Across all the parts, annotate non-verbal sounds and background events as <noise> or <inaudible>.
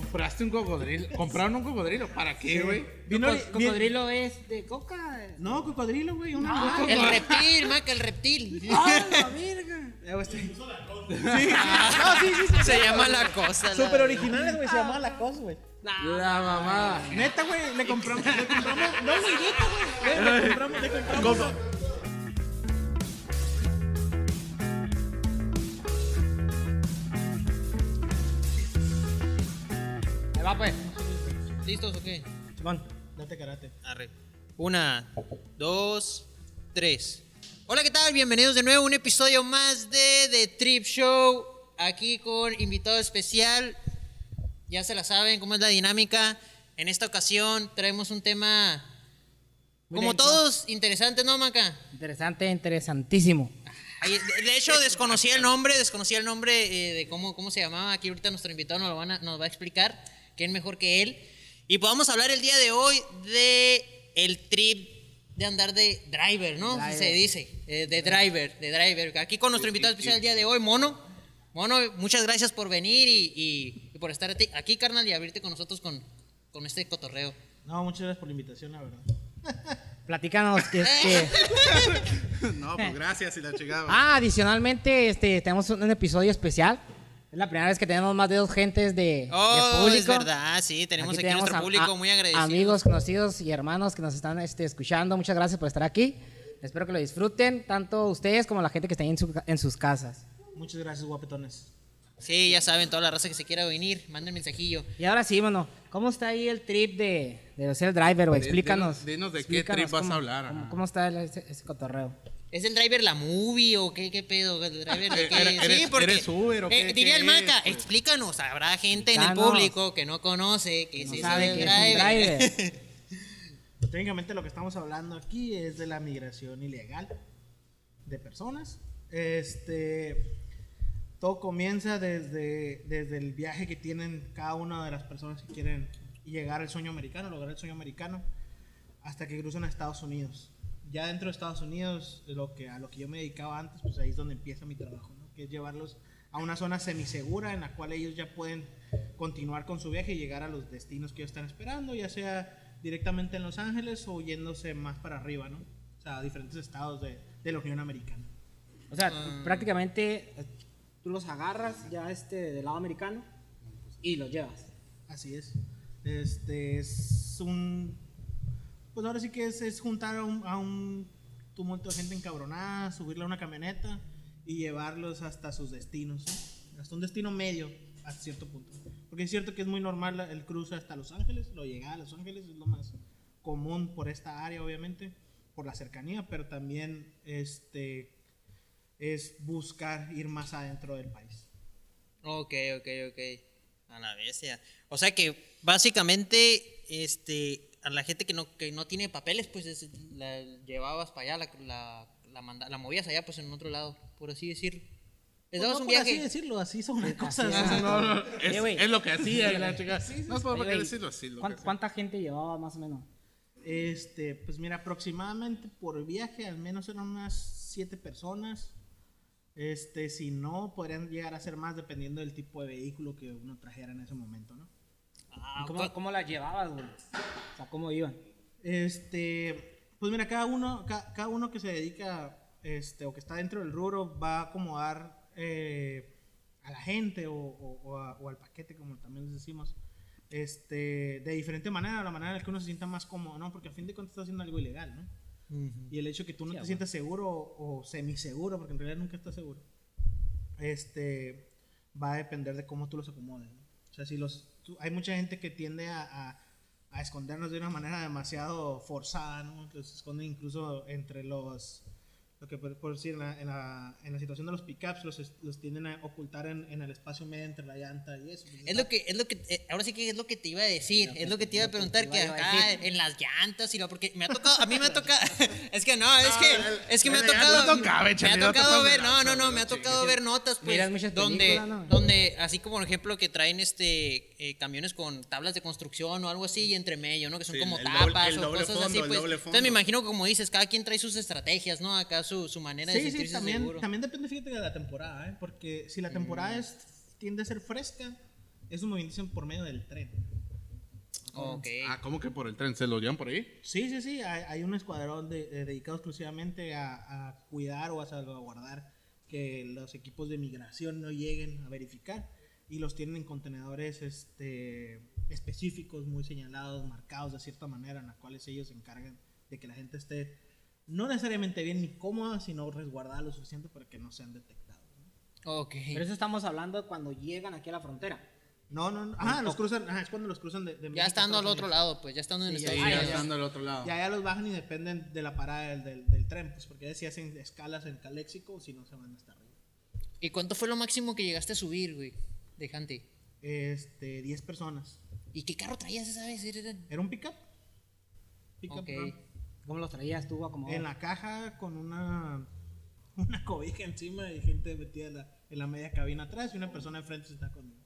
Compraste un cocodrilo. Compraron un cocodrilo. ¿Para qué, güey? Co- vi- cocodrilo es de coca. No, cocodrilo, güey. Una Ah, Ah, el reptil, maca, el reptil. <laughs> ¡Ah, la verga! Eh, güey, este- <laughs> Se llama la cosa. Súper originales, güey. Se llamaba la cosa, güey. La mamada. Neta, güey. Le compramos. Le compramos. No, güey, neta, güey. Le, le compramos. Le compramos. ¿Listos o qué? Simón, date karate. Arre. Una, dos, tres. Hola, ¿qué tal? Bienvenidos de nuevo a un episodio más de The Trip Show. Aquí con invitado especial. Ya se la saben cómo es la dinámica. En esta ocasión traemos un tema, Muy como denso. todos, interesante, ¿no, Maca? Interesante, interesantísimo. De de hecho, desconocía el nombre, desconocía el nombre eh, de cómo, cómo se llamaba. Aquí ahorita nuestro invitado nos, lo van a- nos va a explicar. ¿Quién mejor que él? Y podamos hablar el día de hoy de el trip de andar de driver, ¿no? Driver. Se dice, eh, de driver, de driver. Aquí con nuestro invitado especial el día de hoy, Mono. Mono, muchas gracias por venir y, y- y por estar aquí, carnal, y abrirte con nosotros con, con este cotorreo. No, muchas gracias por la invitación, la verdad. <laughs> Platícanos que, que- <laughs> No, pues gracias y la chingada. Ah, adicionalmente, este, tenemos un, un episodio especial. Es la primera vez que tenemos más de dos gentes de, de Oh, público. es verdad, sí, tenemos aquí, nuestro a- público a- muy agradecido. Amigos, conocidos y hermanos que nos están este, escuchando, muchas gracias por estar aquí. Espero que lo disfruten, tanto ustedes como la gente que está ahí en, su- en sus casas. Muchas gracias, guapetones. Sí, ya saben, toda la raza que se quiera venir, manden mensajillo. Y ahora sí, bueno, ¿cómo está ahí el trip de, de ser driver, güey? Explícanos. dinos- dinos de qué trip vas a cómo- hablar, Cómo, cómo está el- ese, ese cotorreo? ¿Es el driver la movie o qué, qué pedo? ¿El driver de <laughs> qué? ¿Eres- eres- eres Uber o qué- eh, diría el Maca, es? explícanos, habrá gente en el público que no conoce que No es sabe el que es un driver. driver. <laughs> Pues, técnicamente lo que estamos hablando aquí es de la migración ilegal de personas. Este, todo comienza desde, desde el viaje que tienen cada una de las personas que quieren llegar al sueño americano, lograr el sueño americano, hasta que cruzan a Estados Unidos. Ya dentro de Estados Unidos, lo que, a lo que yo me dedicaba antes, pues ahí es donde empieza mi trabajo, ¿no? que es llevarlos a una zona semisegura en la cual ellos ya pueden continuar con su viaje y llegar a los destinos que ellos están esperando, ya sea directamente en Los Ángeles o yéndose más para arriba, ¿no? O sea, a diferentes estados de, de la Unión Americana. O sea, Ah. prácticamente eh, tú los agarras ya este del lado americano y los llevas. Así es. Este es un. Pues ahora sí que es, es juntar a un, a un tumulto de gente encabronada, subirle a una camioneta y llevarlos hasta sus destinos. ¿no? Hasta un destino medio, hasta cierto punto. Porque es cierto que es muy normal el cruce hasta Los Ángeles, lo llega a Los Ángeles es lo más común por esta área, obviamente, por la cercanía, pero también este es buscar ir más adentro del país. Ok, ok, ok. A la bestia. O sea que básicamente, este, a la gente que no, que no tiene papeles, pues es- la llevabas para allá, la, la, la, manda- la movías allá, pues en otro lado, por así decirlo. Les dabas No un por así decirlo, así son las cosas. es. No, no, es, Eh, es lo que hacía la chingada. No es por Oye, qué güey, decirlo así. lo que ¿cuán- hacía. ¿Cuánta gente llevaba más o menos? Este, pues mira, aproximadamente por viaje al menos eran unas siete personas. Este, si no, podrían llegar a ser más dependiendo del tipo de vehículo que uno trajera en ese momento, ¿no? Ah, ¿Y ¿Cómo, cómo las llevabas, güey? O sea, ¿cómo iban? Este, pues mira, cada uno, ca- cada uno que se dedica, este, o que está dentro del rubro, va a acomodar eh, a la gente o, o- o a- o al paquete, como también les decimos, este, de diferente manera, la manera en la que uno se sienta más cómodo, ¿no? Porque a fin de cuentas está haciendo algo ilegal, ¿no? Y el hecho que tú no Sí, te bueno. sientas seguro o, o semiseguro, porque en realidad nunca estás seguro, este, va a depender de cómo tú los acomodes. ¿no? O sea, si los, tú- hay mucha gente que tiende a, a- a escondernos de una manera demasiado forzada, ¿no? Los esconden incluso entre los, lo que por, por decir, en la, en, la, en la situación de los pickups, los, es- los tienden a ocultar en, en el espacio medio entre la llanta y eso. pues, Es lo que, es lo que, eh, ahora sí que es lo que te iba a decir, es lo que te iba a preguntar, que iba a acá en las llantas y lo, porque me ha tocado, a mí me ha <laughs> tocado, <laughs> es que no, es que, es que me ha tocado, me ha tocado ver, no, no, no, me ha tocado ver notas, pues, donde, donde, así como por ejemplo que traen este, eh, camiones con tablas de construcción o algo así y entre medio, ¿no? Que son Sí, como el doble- tapas el o doble cosas fondo, así, el pues, doble entonces me imagino como dices, cada quien trae sus estrategias, ¿no? Acá su, su manera de Sí, sí, sentirse también, seguro. también depende, fíjate, de la temporada, ¿eh? Porque si la temporada es, tiende a ser fresca, Esos movimientos son por medio del tren. Ok. Ah, ¿cómo que por el tren? ¿Se lo llevan por ahí? Sí, sí, sí. Hay, hay un escuadrón de- de- dedicado exclusivamente a, a cuidar o a salvaguardar que los equipos de migración no lleguen a verificar. Y los tienen en contenedores este, específicos, muy señalados, marcados de cierta manera, en las cuales ellos se encargan de que la gente esté no necesariamente bien ni cómoda, sino resguardada lo suficiente para que no sean detectados. ¿no? Ok. Pero eso estamos hablando de cuando llegan aquí a la frontera. No, no, no. Ah, los cruzan. Ajá, es cuando los cruzan de, de Ya México estando al otro lado, pues ya estando en Sí, Ah, ya ya, ya. estando del otro lado. Ya, ya los bajan y dependen de la parada del, del, del tren, pues porque ya si hacen escalas en Caléxico, si no se van hasta arriba. ¿Y cuánto fue lo máximo que llegaste a subir, güey? De. Este, 10 personas. ¿Y qué carro traías esa vez? Era- ¿Era un pickup? Pickup, Ok. ¿no? ¿Cómo los traías tú acomodados? En la caja con una, <laughs> una cobija encima y gente metida en la, en la media cabina atrás y una persona enfrente se está conmigo.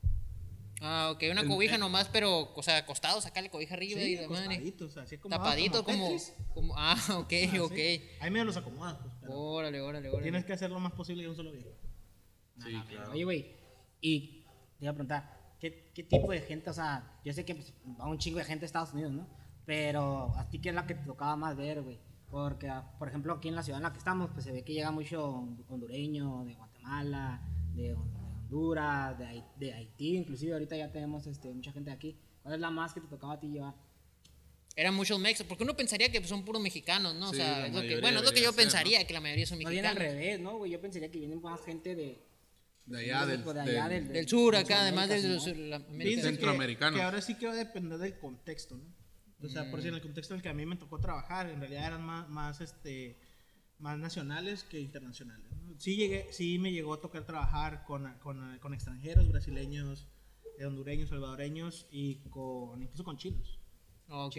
Ah, ok, una El- cobija nomás, pero, o sea, acostado, sacarle cobija arriba y Sí, de madre. acostaditos, así como Tapadito, como, Tetris. como. Ah, <laughs> ok, Así. ok. Ahí medio los acomodas, pues, pero Órale, órale, órale. tienes que hacer lo más posible de un solo viejo. Sí, claro. Oye, güey, y te iba a preguntar, ¿qué, ¿qué tipo de gente, o sea, yo sé que pues, va un chingo de gente a Estados Unidos, ¿no? Pero a ti, ¿qué es la que te tocaba más ver, güey? Porque, ah, por ejemplo, aquí en la ciudad en la que estamos, pues se ve que llega mucho hondureño, de Guatemala, de, Hon- de Honduras, de, Hai- de Haití, inclusive ahorita ya tenemos este, mucha gente de aquí. ¿Cuál es la más que te tocaba a ti llevar? Eran muchos mexas, porque uno pensaría que son puros mexicanos, ¿no? Sí, o sea, la es lo que, mayoría bueno, es lo que yo ser, pensaría, que la mayoría son No viene al mexicanos. revés, ¿no, güey? Yo pensaría que vienen más gente de... De allá, del, de allá, del- del- Del sur, acá, además de América. que- ahora sí que va a depender del contexto, ¿no? O sea, por si en el contexto en el que a mí me tocó trabajar, en realidad eran más, más, este, más nacionales que internacionales. ¿no? Sí, llegué, sí me llegó a tocar trabajar con, con, con extranjeros, brasileños, eh, hondureños, salvadoreños y con incluso con chinos. Ok.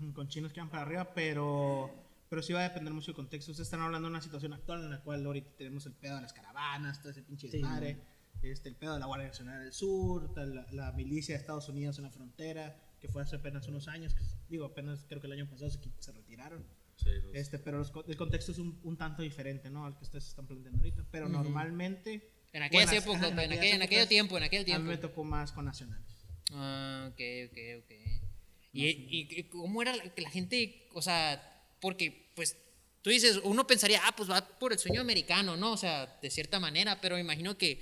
Ujú, Con chinos que van para arriba, pero, pero sí va a depender mucho del contexto. Ustedes están hablando de una situación actual en la cual ahorita tenemos el pedo de las caravanas, todo ese pinche Sí, desmadre, este, el pedo de la Guardia Nacional del Sur, la, la milicia de Estados Unidos en la frontera, que fue hace apenas unos años, que digo, apenas creo que el año pasado se, se retiraron. Sí, los- Este, pero los el contexto es un, un tanto diferente, ¿no? Al que ustedes están planteando ahorita. Pero normalmente... En aquellas bueno, épocas, ajá, en, aquella- en aquellas aquello épocas, tiempo, en aquel A mí tiempo. me tocó más con nacionales. Ah, ok, ok, ok. ¿Y, y, y cómo era que la gente, o sea, porque, pues, tú dices, uno pensaría, ah, pues va por el sueño americano, ¿no? O sea, de cierta manera, pero me imagino que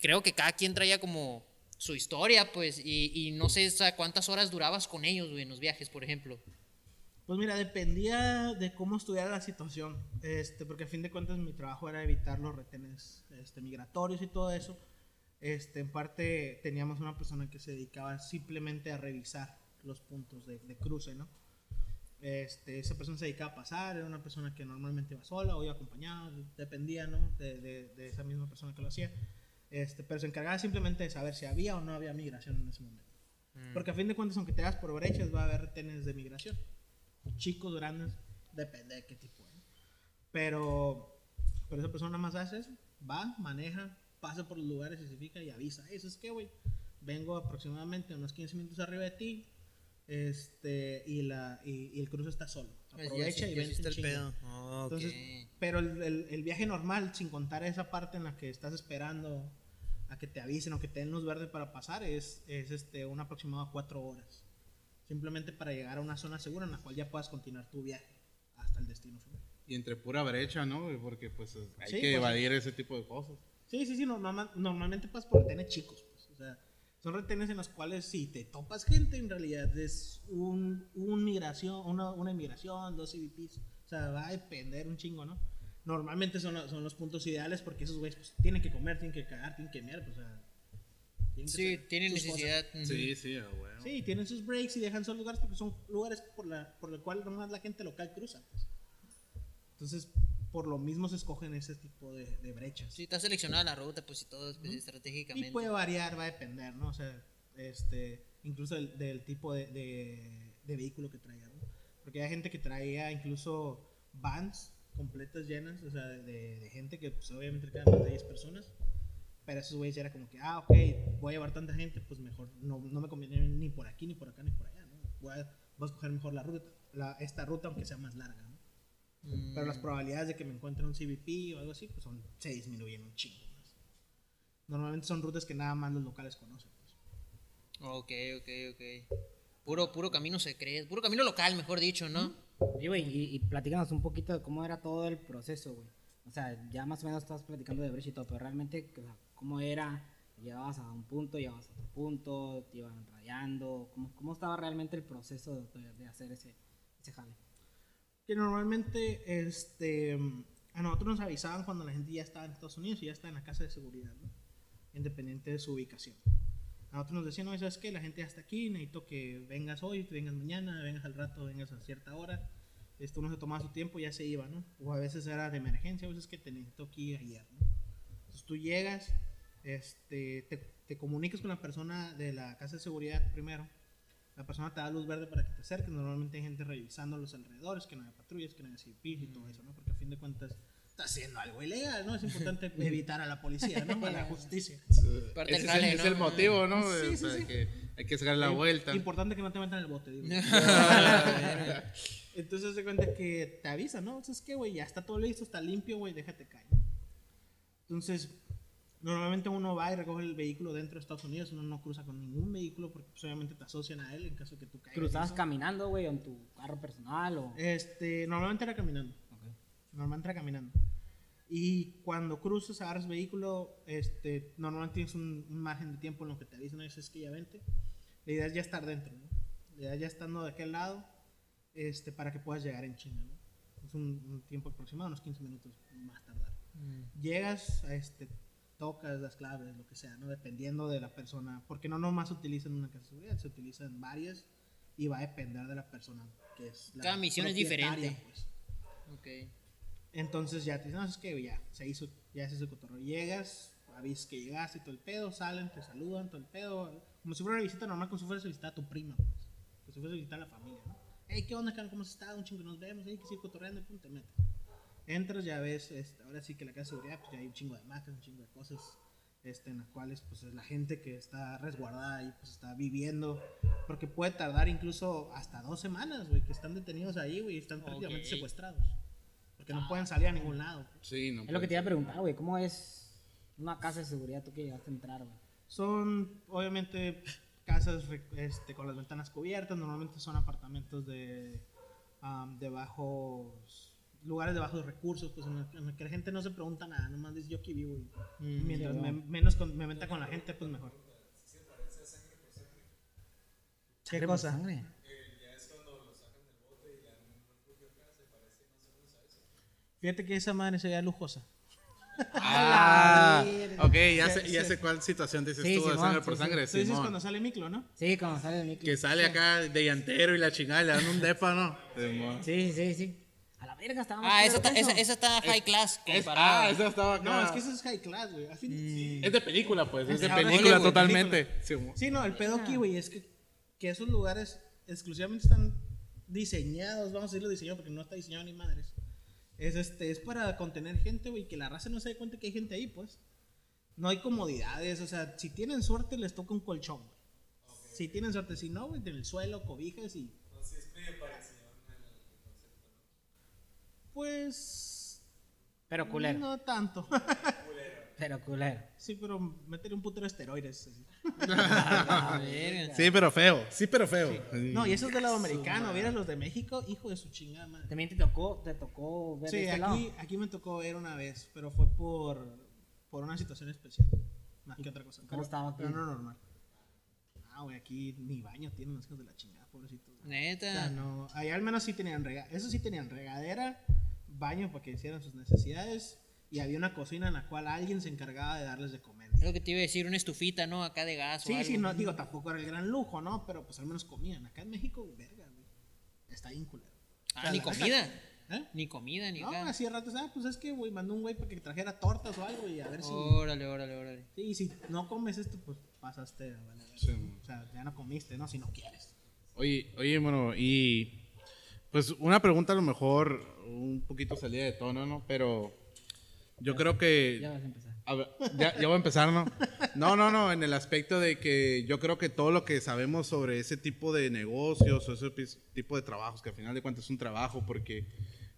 creo que cada quien traía como su historia, pues, y, y no sé cuántas horas durabas con ellos, güey, en los viajes, por ejemplo. Pues mira, dependía de cómo estuviera la situación, este, porque a fin de cuentas mi trabajo era evitar los retenes este, migratorios y todo eso. Este, en parte teníamos una persona que se dedicaba simplemente a revisar los puntos de, de cruce, ¿no? Este, esa persona se dedicaba a pasar, era una persona que normalmente iba sola o iba acompañada, dependía, ¿no? De, de- de esa misma persona que lo hacía. Este, pero se encargaba simplemente de saber si había o no había migración en ese momento. Porque a fin de cuentas, aunque te hagas por brechas, va a haber retenes de migración chicos, grandes, depende de qué tipo. ¿no? Pero, pero esa persona más hace eso, va, maneja, pasa por los lugares se fija y avisa, eso es que, güey, vengo aproximadamente unos 15 minutos arriba de ti, este, y, la, y, y el cruce está solo. Aprovecha y vente en chinga. Entonces, pero el, el- el viaje normal, sin contar esa parte en la que estás esperando a que te avisen o que te den luz verde para pasar, es, es este, un aproximado de cuatro horas. Simplemente para llegar a una zona segura en la cual ya puedas continuar tu viaje hasta el destino final. Y entre pura brecha, ¿no? Porque pues hay Sí, que pues, evadir ese tipo de cosas. Sí, sí, sí, normal- normalmente pasas por retenes chicos. Pues, o sea, son retenes en los cuales si te topas gente, en realidad es un, un migración, una, una inmigración, dos CBPs. O sea, va a depender un chingo, ¿no? Normalmente son, los- son los puntos ideales porque esos güeyes pues, tienen que comer, tienen que cagar, tienen que mear, pues, o sea, tienen Sí, tienen sus cosas. necesidad. ujú. Sí, sí, bueno. Sí, tienen sus breaks y dejan esos lugares porque son lugares por, la, por el cual nomás la gente local cruza. pues. Entonces, por lo mismo se escogen ese tipo de, de brechas. Sí, está seleccionada la ruta, pues y todo pues, estratégicamente. Y puede variar, va a depender, ¿no? O sea, este, incluso del, del tipo de, de- de vehículo que traiga, ¿no? Porque hay gente que traía incluso vans completas llenas, o sea, de, gente que pues, obviamente quedan más de 10 personas. Pero esos güeyes ya era como que, ah, ok, voy a llevar tanta gente, pues mejor no, no me conviene ni por aquí, ni por acá, ni por allá, ¿no? Voy a, voy a escoger mejor la ruta, la, esta ruta aunque sea más larga, ¿no? Mm, Pero las probabilidades de que me encuentre un CBP o algo así, pues son, se disminuyen un chingo más. Normalmente son rutas que nada más los locales conocen. pues. Ok, ok, ok. Puro, puro camino secreto, puro camino local, mejor dicho, ¿no? Y, güey, y, y platícanos un poquito de cómo era todo el proceso, güey. O sea, ya más o menos estás platicando de Brecht y todo, pero realmente, o sea, ¿cómo era? ¿Llevabas a un punto, llevabas a otro punto, te iban rayando? ¿Cómo, cómo estaba realmente el proceso de, de hacer ese, ese jale? Que normalmente este, a nosotros nos avisaban cuando la gente ya estaba en Estados Unidos y ya está en la casa de seguridad, ¿no? independiente de su ubicación. A nosotros nos decían, no, ¿sabes qué? La gente ya está aquí, necesito que vengas hoy, que vengas mañana, vengas al rato, vengas a cierta hora. Esto no se tomaba su tiempo, ya se iba, ¿no? O a veces era de emergencia, a veces que te necesito aquí ayer, ¿no? Entonces tú llegas, este, te, te comunicas con la persona de la casa de seguridad primero. La persona te da luz verde para que te acerques. Normalmente hay gente revisando los alrededores, que no haya patrullas, que no haya civiles y todo eso, ¿no? Porque a fin de cuentas está haciendo algo ilegal, ¿no? Es importante <laughs> evitar a la policía, ¿no? A la justicia. Parte Ese es, el, es ¿no? el motivo, ¿no? Sí, O sí, sea, sí. que hay que sacar la vuelta. Importante que no te metan en el bote, digo. <laughs> Entonces se cuenta que te avisan, ¿no? Entonces, ¿qué, güey? Ya está todo listo, está limpio, güey, déjate caer. Entonces, normalmente uno va y recoge el vehículo dentro de Estados Unidos, uno no cruza con ningún vehículo porque pues, obviamente te asocian a él en caso de que tú caigas. ¿Cruzabas caminando, güey, en tu carro personal? O... Este, normalmente era caminando. Ok. Normalmente era caminando. Y cuando cruzas, agarras vehículo, este, normalmente tienes un, un margen de tiempo en lo que te avisan, es que ya vente. La idea es ya estar dentro, ¿no? La idea es ya estando de aquel lado, este, para que puedas llegar en China, ¿no? Es un, un tiempo aproximado, unos 15 minutos más tardar. Llegas, a este, tocas las claves, lo que sea, ¿no? Dependiendo de la persona, porque no nomás se utiliza en una casa de seguridad, se utiliza en varias y va a depender de la persona que es la Cada misión es diferente. pues. Ok. Entonces ya te dicen, no, es que ya se hizo, ya se hizo el cotorreo. Llegas, avisas que llegaste, todo el pedo, salen, te saludan, todo el pedo. Como si fuera una visita normal, como si fueras a visitar a tu prima, pues. Como si fueras a visitar a la familia, ¿no? Hey, ¿qué onda, carnal? ¿Cómo has estado? Un chingo nos vemos, hey, que sigue cotorreando, y pum, te metes. Entras, ya ves, este, ahora sí que la casa de seguridad, pues ya hay un chingo de máquinas, un chingo de cosas. Este, en las cuales pues es la gente que está resguardada y pues está viviendo porque puede tardar incluso hasta dos semanas güey que están detenidos ahí güey y están prácticamente Ok. secuestrados porque no pueden salir a ningún lado. Sí, no. Es lo que te iba a preguntar, güey. ¿Cómo es una casa de seguridad tú que llegaste a entrar, güey? Son obviamente casas este, con las ventanas cubiertas, normalmente son apartamentos de, am, de bajos, lugares de bajos recursos, pues en el, en el que la gente no se pregunta nada, nomás dice yo aquí vivo y mientras ya me, menos con- me meta con la gente, pues mejor. ¿Qué por cosa? sangre. Fíjate que esa madre se veía lujosa. Ah, <laughs> ok, ya Sí, sé, ya sí. sé cuál situación dices Sí, tú de Simón, sangre sí, por sí. sangre. Tú dices cuando sale Miclo, ¿no? Sí, cuando sale el micro. Que sale acá de llantero y la chingada y le dan un depa, ¿no? Sí, sí, sí. A la verga, estaba más Ah, esa está, esa, eso. esa está high class Es, ah, esa estaba acá. No, es que eso es high class, güey. Al fin- Es de película, pues. Es de Ahora película güey, totalmente. película. Sí, no, el pedo aquí, güey, es que, que esos lugares exclusivamente están diseñados, vamos a decirlo diseñado porque no está diseñado ni madres. Es, este, es para contener gente, güey, que la raza no se dé cuenta que hay gente ahí, pues. No hay comodidades, o sea, si tienen suerte les toca un colchón, güey. Si tienen suerte, si no, güey, en el suelo, cobijas y... Pues... Pero culero. No tanto. <laughs> Pero culero. sí, pero meterle un putero de esteroides. así. Ah, verga. Sí, pero feo. Sí, pero feo. No, y eso es del lado americano. ¿Vieras los de México? Hijo de su chingada madre. También te tocó, te tocó ver Sí, este aquí, lado. aquí me tocó ver una vez, pero fue por, por una situación especial. Más que otra cosa. cómo estaba aquí? Pero no normal. Ah, güey, aquí ni baño tienen los hijos de la chingada, pobrecitos. O sea, Neta. no, allá al menos sí tenían rega eso sí tenían regadera, baño para que hicieran sus necesidades y había una cocina en la cual alguien se encargaba de darles de comer. Es lo que te iba a decir, una estufita, ¿no? Acá de gas o Sí, algo. sí, no, digo, tampoco era el gran lujo, ¿no? Pero pues al menos comían. Acá en México, verga, güey. Está bien culero. O Ah, sea, ni la- comida. ¿Eh? Ni comida, ni No, acá. hacía ratos, ah, pues es que, güey, mandó un güey para que trajera tortas o algo y a ver si... Órale, órale, órale. Sí, y si no comes esto, pues pasaste a valer. Sí. O sea, ya no comiste, ¿no? Si no quieres. Oye, oye, bueno, y pues una pregunta a lo mejor un poquito salida de tono, ¿no? Pero yo creo que Ya vas a empezar. A ver, ya, ya voy a empezar, ¿no? No, no, no, en el aspecto de que yo creo que todo lo que sabemos sobre ese tipo de negocios o ese tipo de trabajos, que al final de cuentas es un trabajo porque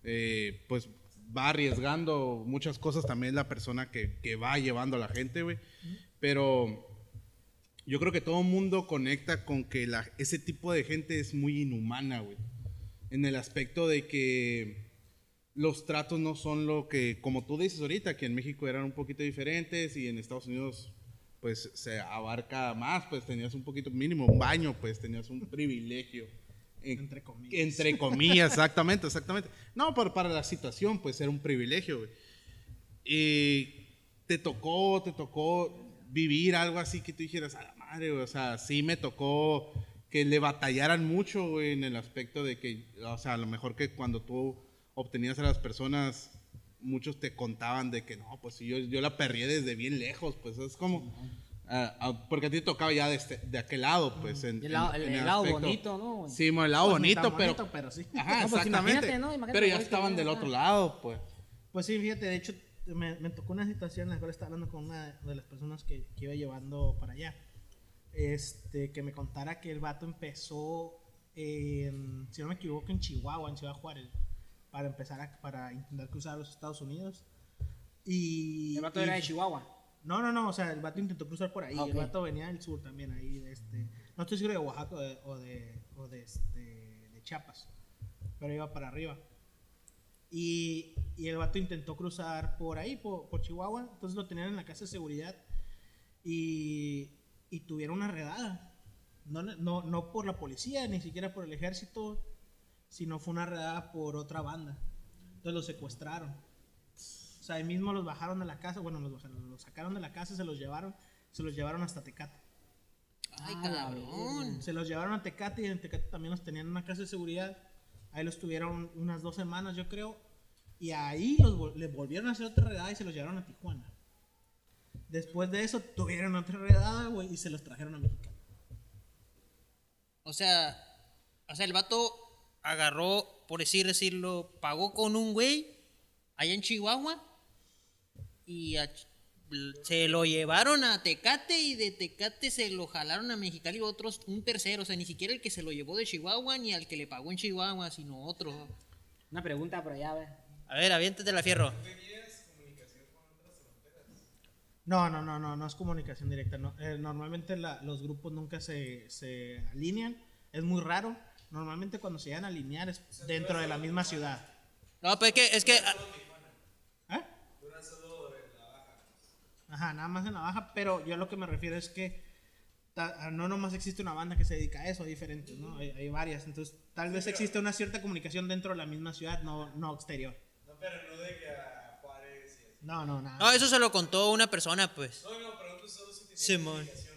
eh, pues va arriesgando muchas cosas también la persona que, que va llevando a la gente, güey. Pero yo creo que todo el mundo conecta con que la, ese tipo de gente es muy inhumana, güey. En el aspecto de que los tratos no son lo que, como tú dices ahorita, que en México eran un poquito diferentes y en Estados Unidos pues se abarca más, pues tenías un poquito mínimo, un baño, pues tenías un privilegio. En- Entre comillas. Entre comillas, exactamente, exactamente. No, pero para la situación, pues era un privilegio, güey. Y te tocó, te tocó vivir algo así que tú dijeras, a la madre, güey. O sea, sí me tocó que le batallaran mucho, güey, en el aspecto de que, o sea, a lo mejor que cuando tú obtenías a las personas, muchos te contaban de que no, pues yo, yo la perrié desde bien lejos, pues es como. ah, porque a ti te tocaba ya de, este- de aquel lado, pues. En, el lado- en- el- en el lado bonito, ¿no, güey? Sí, el lado Pues bonito, pero. bonito, pero sí. Ajá, No, pues exactamente. pero ya estaban del otro lado, pues. Pues sí, fíjate, de hecho me, me tocó una situación en la cual estaba hablando con una de las personas que, que iba llevando para allá. Este, que me contara que el vato empezó, en, si no me equivoco, en Chihuahua, en Ciudad Juárez, para empezar a, para intentar cruzar a los Estados Unidos. Y, El vato y- era de Chihuahua. No, no, no, o sea, el vato intentó cruzar por ahí. Ah, ok. El vato venía del sur también, ahí, de este, no estoy seguro de Oaxaca o de, o de, o de, este, de Chiapas, pero iba para arriba. Y, y el vato intentó cruzar por ahí, por, por Chihuahua, entonces lo tenían en la casa de seguridad y, y tuvieron una redada. No, no, no por la policía, ni siquiera por el ejército, sino fue una redada por otra banda. Entonces los secuestraron. O sea, ahí mismo los bajaron de la casa, bueno, los, bajaron, los sacaron de la casa, se los llevaron, se los llevaron hasta Tecate. Ay, cabrón. Se los llevaron a Tecate y en Tecate también los tenían en una casa de seguridad. Ahí los tuvieron unas dos semanas, yo creo. Y ahí los, les volvieron a hacer otra redada y se los llevaron a Tijuana. Después de eso tuvieron otra redada, güey, y se los trajeron a México. O sea, o sea, el vato agarró, por decir decirlo, pagó con un güey allá en Chihuahua y a se lo llevaron a Tecate y de Tecate se lo jalaron a Mexicali otros, un tercero, o sea, ni siquiera el que se lo llevó de Chihuahua ni al que le pagó en Chihuahua, sino otro. Una pregunta por allá, a ver. A ver, aviéntate la fierro. No, no, no, no, no es comunicación directa. no. Eh, normalmente la- los grupos nunca se, se alinean. Es muy raro. Normalmente cuando se llegan a alinear es dentro de la misma ciudad. No, pues es que, es que ¿Eh? Ajá, nada más en la baja, pero yo a lo que me refiero es que ta- no nomás existe una banda que se dedica a eso, hay diferentes, ¿no? Hay, hay varias, entonces tal vez existe una cierta comunicación dentro de la misma ciudad, no, no exterior. No, pero no de que a Juárez y así. No, no, nada. no, eso se lo contó una persona, pues. No, no, pregunto solo si Simón. es-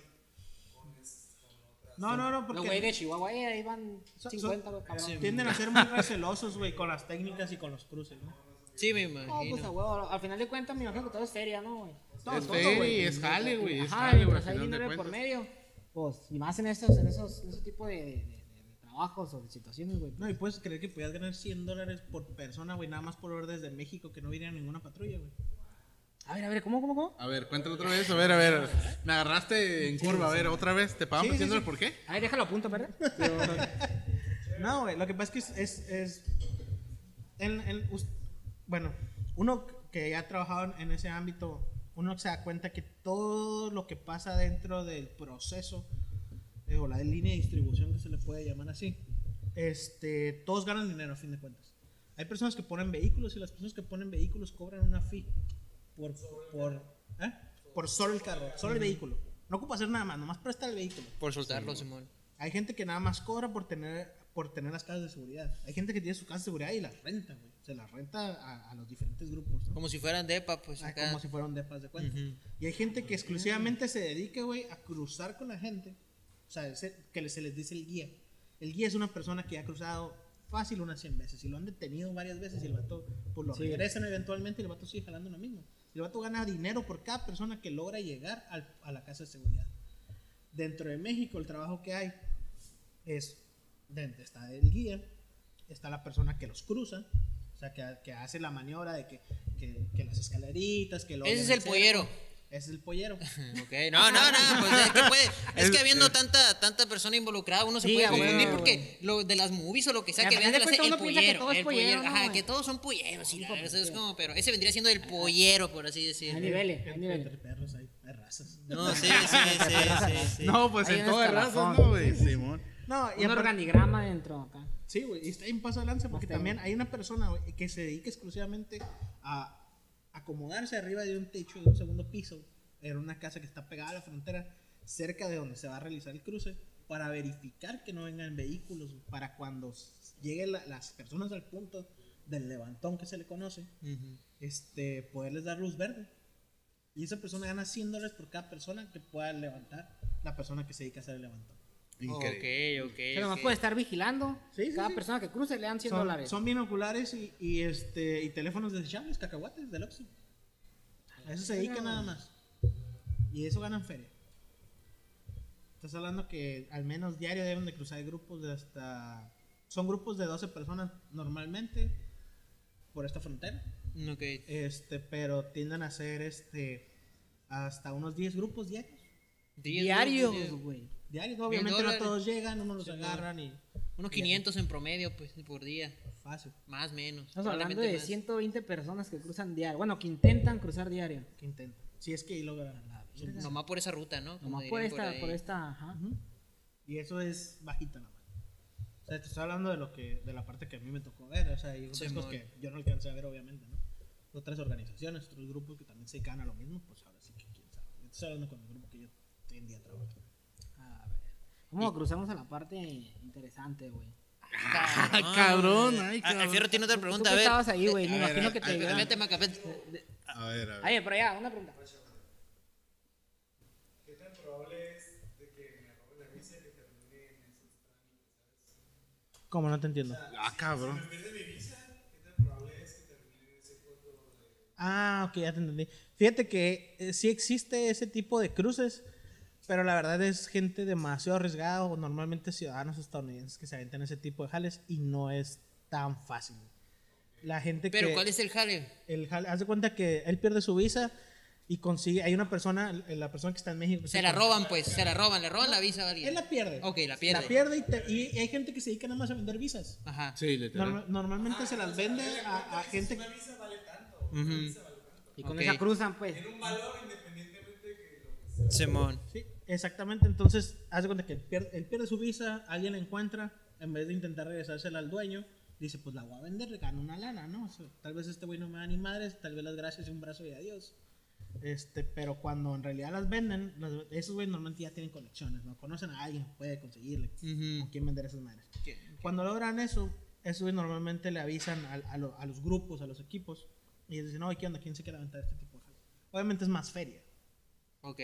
No, no, no, Los güeyes de porque Chihuahua, eh, ahí van son- 50, güey, cabrón. tienden a ser muy <laughs> recelosos, güey, con las técnicas y con los cruces, ¿no? Sí, me No, pues a imagino. huevo, al final de cuentas me imagino que todo es feria, ¿no, güey? Todo, Es todo, feria güey. y es jale, güey. Es Ajá, jale, güey. hay dinero por medio, pues, y más en estos, en esos, en ese tipo de, de- de- de trabajos o de situaciones, güey. No, y puedes creer que podías ganar 100 dólares por persona, güey, nada más por ver desde México que no viniera ninguna patrulla, güey. A ver, a ver, ¿cómo, cómo, cómo? A ver, cuéntalo otra vez. A ver, a ver. Me agarraste en curva. A ver, otra vez. ¿Te pagamos Sí, sí, diciendo sí. el por qué? A ver, déjalo a punto, ¿verdad? <laughs> No, güey, lo que pasa es que es, es, es- en- en- us- bueno, uno que ya ha trabajado en ese ámbito, uno se da cuenta que todo lo que pasa dentro del proceso, eh, o la línea de distribución que se le puede llamar así, este, todos ganan dinero a fin de cuentas. Hay personas que ponen vehículos y las personas que ponen vehículos cobran una fee por, por, ¿eh? por solo el carro, solo el vehículo. No ocupa hacer nada más, nomás presta el vehículo. Por soltarlo, Simón. Hay gente que nada más cobra por tener, por tener las casas de seguridad. Hay gente que tiene su casa de seguridad y las renta, güey. Se las renta a, a los diferentes grupos. ¿no? Como si fueran depa, pues Ah, acá. como si fueran depas de cuenta. Ujú. Y hay gente que exclusivamente se dedica, güey, a cruzar con la gente. O sea, ese- que se les dice el guía. El guía es una persona que ha cruzado fácil unas 100 veces. Y lo han detenido varias veces y el vato, pues lo Sí. regresan eventualmente y el vato sigue jalando lo mismo. El vato gana dinero por cada persona que logra llegar al- a la casa de seguridad. Dentro de México, el trabajo que hay es, está el guía, está la persona que los cruza, o sea, que, que hace la maniobra de que, que, que las escaleritas, que lo Ese es el pollero. Es el pollero. <laughs> Ok, no, no, no, pues es que puede, es que habiendo tanta, tanta persona involucrada, uno se Sí, puede confundir güey. porque lo de las movies o lo que sea que vean de de serie, el pollero, todo es el pollero, pollero, ¿no, ajá, que todos son polleros, sí, la verdad, es como, pero ese vendría siendo el pollero, por así Hay decirlo. niveles, hay Entre, niveles. entre perros ahí. es raro. razas. No, sí, sí, sí, <laughs> sí, sí. No, pues Hay en un toda escalafón. raza, ¿no, güey? Simón. No, y Un organigrama dentro acá. Sí, güey, y está en paso de lanza porque también hay una persona güey, que se dedica exclusivamente a acomodarse arriba de un techo de un segundo piso en una casa que está pegada a la frontera, cerca de donde se va a realizar el cruce, para verificar que no vengan vehículos, para cuando lleguen la- las personas al punto del levantón que se le conoce, este, poderles dar luz verde. Y esa persona gana 100 dólares por cada persona que pueda levantar la persona que se dedica a hacer el levantón. Increíble. Ok, ok. Pero nomás puede estar vigilando. Sí, sí, Cada sí. persona que cruce le dan 100 Son, dólares. son binoculares y, y, este, y teléfonos desechables, cacahuates del Oxxo. A eso se dedican nada más. Y de eso ganan feria. Estás hablando que al menos diario deben de cruzar grupos de hasta... Son grupos de 12 personas normalmente por esta frontera. Ok. Este, pero tienden a ser este, hasta unos 10 grupos diarios. Diez Diarios, grupos, güey. Diarios, obviamente no todos llegan, uno los Sí, agarran y Unos 500 en promedio, pues, por día. fácil. Más, menos. Estamos hablando de más. 120 personas que cruzan diario. Bueno, que intentan cruzar diario. Que intentan. Si es que logran la Nomás por esa ruta, ¿no? Como Nomás por esta, por esta, ajá. Y eso es bajita nada más. O sea, te estoy hablando de lo que, de la parte que a mí me tocó ver. O sea, hay cosas que yo no alcancé a ver, obviamente, ¿no? Otras organizaciones, otros grupos que también se dedican a lo mismo, pues ahora sí que quién sabe. Yo estoy hablando con el grupo que yo hoy en día trabajo. Ver. ¿Cómo cruzamos a la parte interesante, güey? Ah, cabrón, ay, Ah, el cabrón. Fierro tiene otra Tú pregunta, que a ver. estabas ahí, güey. Me a ver, imagino que te a- digan. Vete, Maca, vete. A ver, a ver. Oye, pero ya, una pregunta. ¿Qué tan probable es de que me roben la visa y que termine en esos trámites? ¿Cómo no te entiendo? Ah, cabrón. En vez de mi visa, ¿qué tan probable es que termine en ese de Ah, ok, ya te entendí. Fíjate que eh, sí existe ese tipo de cruces, pero la verdad es gente demasiado arriesgada o normalmente ciudadanos estadounidenses que se aventan ese tipo de jales y no es tan fácil. La gente Pero, que... ¿cuál es el jale? el jale- haz de cuenta que él pierde su visa y consigue, hay una persona, la persona que está en México. que Se la roban, pues. Se la roban. Le roban la visa a Él la pierde. Ok, la pierde. La pierde y, te- y hay gente que se dedica nada más a vender visas. Ajá. Sí, literal. Norma- normalmente se las vende a, a gente. Ujú. Y con Ok. esa cruzan, pues. Simón. Sí, exactamente. Entonces, haz de cuenta que él pierde, él pierde su visa, alguien la encuentra, en vez de intentar regresársela al dueño, dice, pues la voy a vender, gano una lana, ¿no? O sea, tal vez este güey no me da ni madres, tal vez las gracias y un brazo y adiós. Este, pero cuando en realidad las venden, las- esos güeyes normalmente ya tienen conexiones, ¿no? Conocen a alguien que puede conseguirle Ujú. con quién vender esas madres. Cuando logran eso, esos güeyes normalmente le avisan a, a lo- a los grupos, a los equipos, y ellos dicen, no, ¿qué onda? ¿Quién se quiere aventar este tipo de jale?". Obviamente es más feria Ok.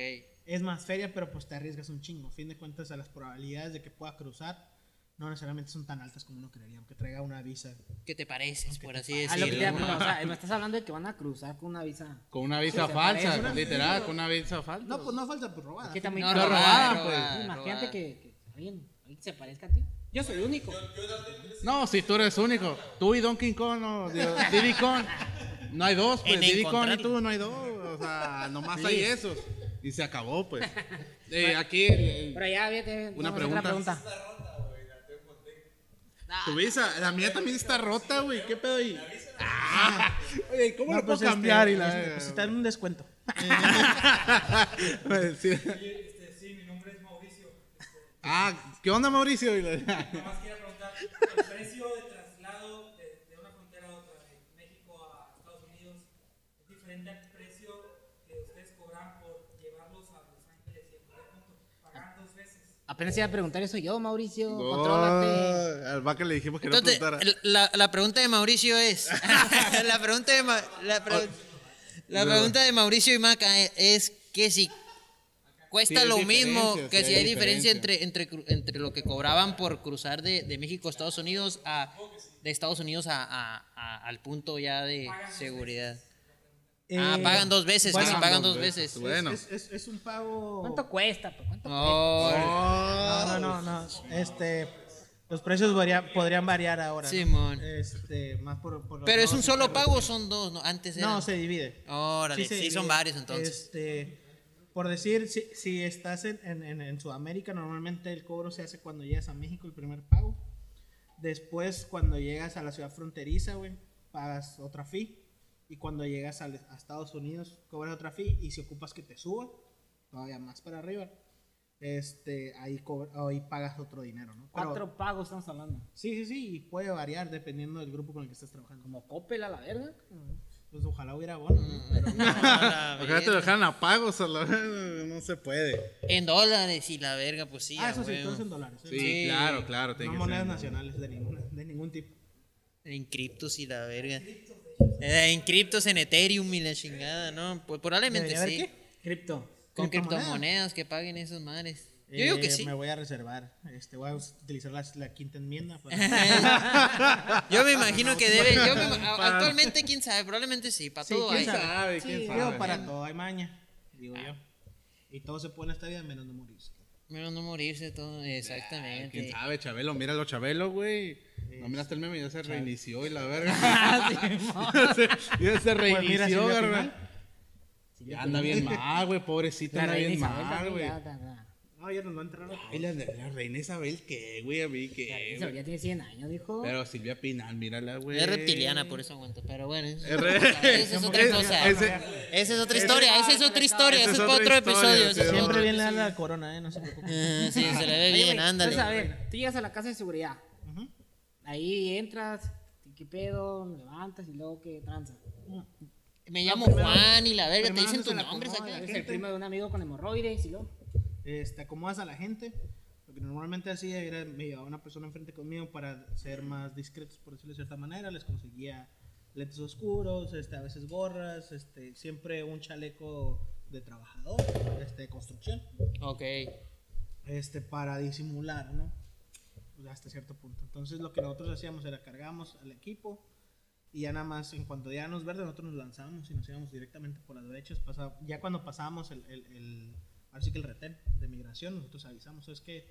es más feria, pero pues te arriesgas un chingo. A fin de cuentas, a las probabilidades de que pueda cruzar no necesariamente son tan altas como uno creería, aunque traiga una visa. ¿Qué te pareces, por así que te decirlo? o sea, me estás hablando de que van a cruzar con una visa. Con una visa Sí, falsa, una- literal, con una visa falsa. No, pues no falta, pues robada. ¿Qué también No, No, robada, robada, pues. robada, Imagínate que, que alguien, alguien se parezca a ti. Yo soy único. No, si tú eres único. Tú y Donkey Kong o digo, <laughs> Diddy Kong. No hay dos, pues. Diddy Kong y tú no hay dos. O sea, nomás hay esos. Y se acabó, pues. <laughs> Eh, aquí, eh, Pero ya, fíjate. Una pregunta. otra tu visa, la mía también está rota, güey. ¿Qué pedo ahí? Ah, oye, ¿cómo No, lo pues, puedo este, cambiar? y la... este, pues, está en un descuento. <laughs> Pues, sí. Este, sí, mi nombre es Mauricio. Este, Ah, ¿qué onda, Mauricio? La- nada más quería preguntar, el precio de traslado de, de una frontera a otra, de México a Estados Unidos, es diferente al precio que ustedes cobran por llevarlos a Los Ángeles y a cualquier punto. Pagan dos veces. Apenas iba a preguntar eso yo, Mauricio. No, contrólate. al vaca le dijimos que no preguntara. la, la pregunta de Mauricio es. <laughs> <laughs> la pregunta de, Ma- la, pre- la pregunta de Mauricio y Maca es, es que si cuesta Sí lo mismo, que sí si hay hay diferencia diferencia. entre, entre, entre lo que cobraban por cruzar de, de México a Estados Unidos a de Estados Unidos a, a- a- al punto ya de seguridad. Ah, Eh, pagan dos veces, bueno, pagan dos veces. veces. Bueno. Es, es- es un pago. ¿Cuánto cuesta? ¿Cuánto Oh, No, no, no, no. Este, los precios varía- podrían variar ahora. ¿no? Simón. Este, más por, Pero es un solo pago o son dos, ¿no? Antes era. No, se divide. Órale, se sí, son varios entonces. Este, por decir, si, si estás en, en- en- en Sudamérica, normalmente el cobro se hace cuando llegas a México, el primer pago. Después, cuando llegas a la ciudad fronteriza, güey, pagas otra fee. Y cuando llegas al- a, Estados Unidos, cobras otra fee. Y si ocupas que te suba, todavía más para arriba, este, ahí, cobr- ahí pagas otro dinero, ¿no? Pero- Cuatro pagos estamos hablando. Sí, sí, sí, y puede variar dependiendo del grupo con el que estés trabajando. Como Coppel a la verga. Pues ojalá hubiera bono, ¿no? Pero La <laughs> Ojalá te verga. dejaran a pagos, a la- no se puede. En dólares y la verga, pues sí. ah, a eso sí, es en dólares. ¿eh? Sí, Sí. claro, claro. No monedas ser. nacionales de, ninguna, de ningún tipo. En criptos y la verga. Eh, en criptos, en Ethereum y la chingada, ¿no? Pues probablemente ¿Debería sí. haber Cripto. Con ¿Criptomonedas? que paguen esos mares. Yo digo que Eh, sí. Me voy a reservar. Este, voy a utilizar la, la quinta enmienda. para- <laughs> Yo me imagino que debe. Yo me ima- actualmente, quién sabe, probablemente sí. Para Sí, todo quién hay. ¿Quién sabe? ¿Quién Sí, sabe? digo, para todo hay maña, digo yo. Y todo se puede en esta vida menos de morirse. Menos no morirse todo, ¿Quién exactamente. sabe, Chabelo? Míralo, Chabelo, güey. No miraste el meme, ya se reinició y la <laughs> verga. ya se reinició, Silvia güey. Pinal. Ya anda bien mal, güey, pobrecito, La anda bien mal, güey. ya, ya, ya. No, ya nos va a entrar. Ay, la, la reina Isabel, ¿qué, güey? A mí, La ¿qué, reina Isabel güey? ya tiene 100 años, dijo. Pero Silvia Pinal, mírala, güey. Es reptiliana, por eso aguanto. Pero bueno, eso, <laughs> <laughs> esa es otra cosa. Esa es otra historia, esa es otra historia, ese es para otro episodio. Siempre bien le da la corona, ¿eh? No se preocupe. Ah, Sí, se le ve bien, ándale. Entonces, a ver, tú llegas a la casa de seguridad. Ahí entras, ¿qué pedo? Levantas y luego qué tranza. Me llamo primero- Juan y la verga, te dicen tus nombres acá. Eres el primo de un amigo con hemorroides y luego. Este, acomodas a la gente. Lo que normalmente hacía era me llevaba una persona enfrente conmigo para ser más discretos, por decirlo de cierta manera. Les conseguía lentes oscuros, este, a veces gorras, este, siempre un chaleco de trabajador, este, de construcción, Ok. este, para disimular, ¿no? Hasta cierto punto. Entonces lo que nosotros hacíamos era cargamos al equipo y ya nada más en cuanto ya nos verde nosotros nos lanzábamos y nos íbamos directamente por las brechas. Pasa- ya cuando pasábamos el, el, el- ahora sí que el retén de migración, nosotros avisamos, es que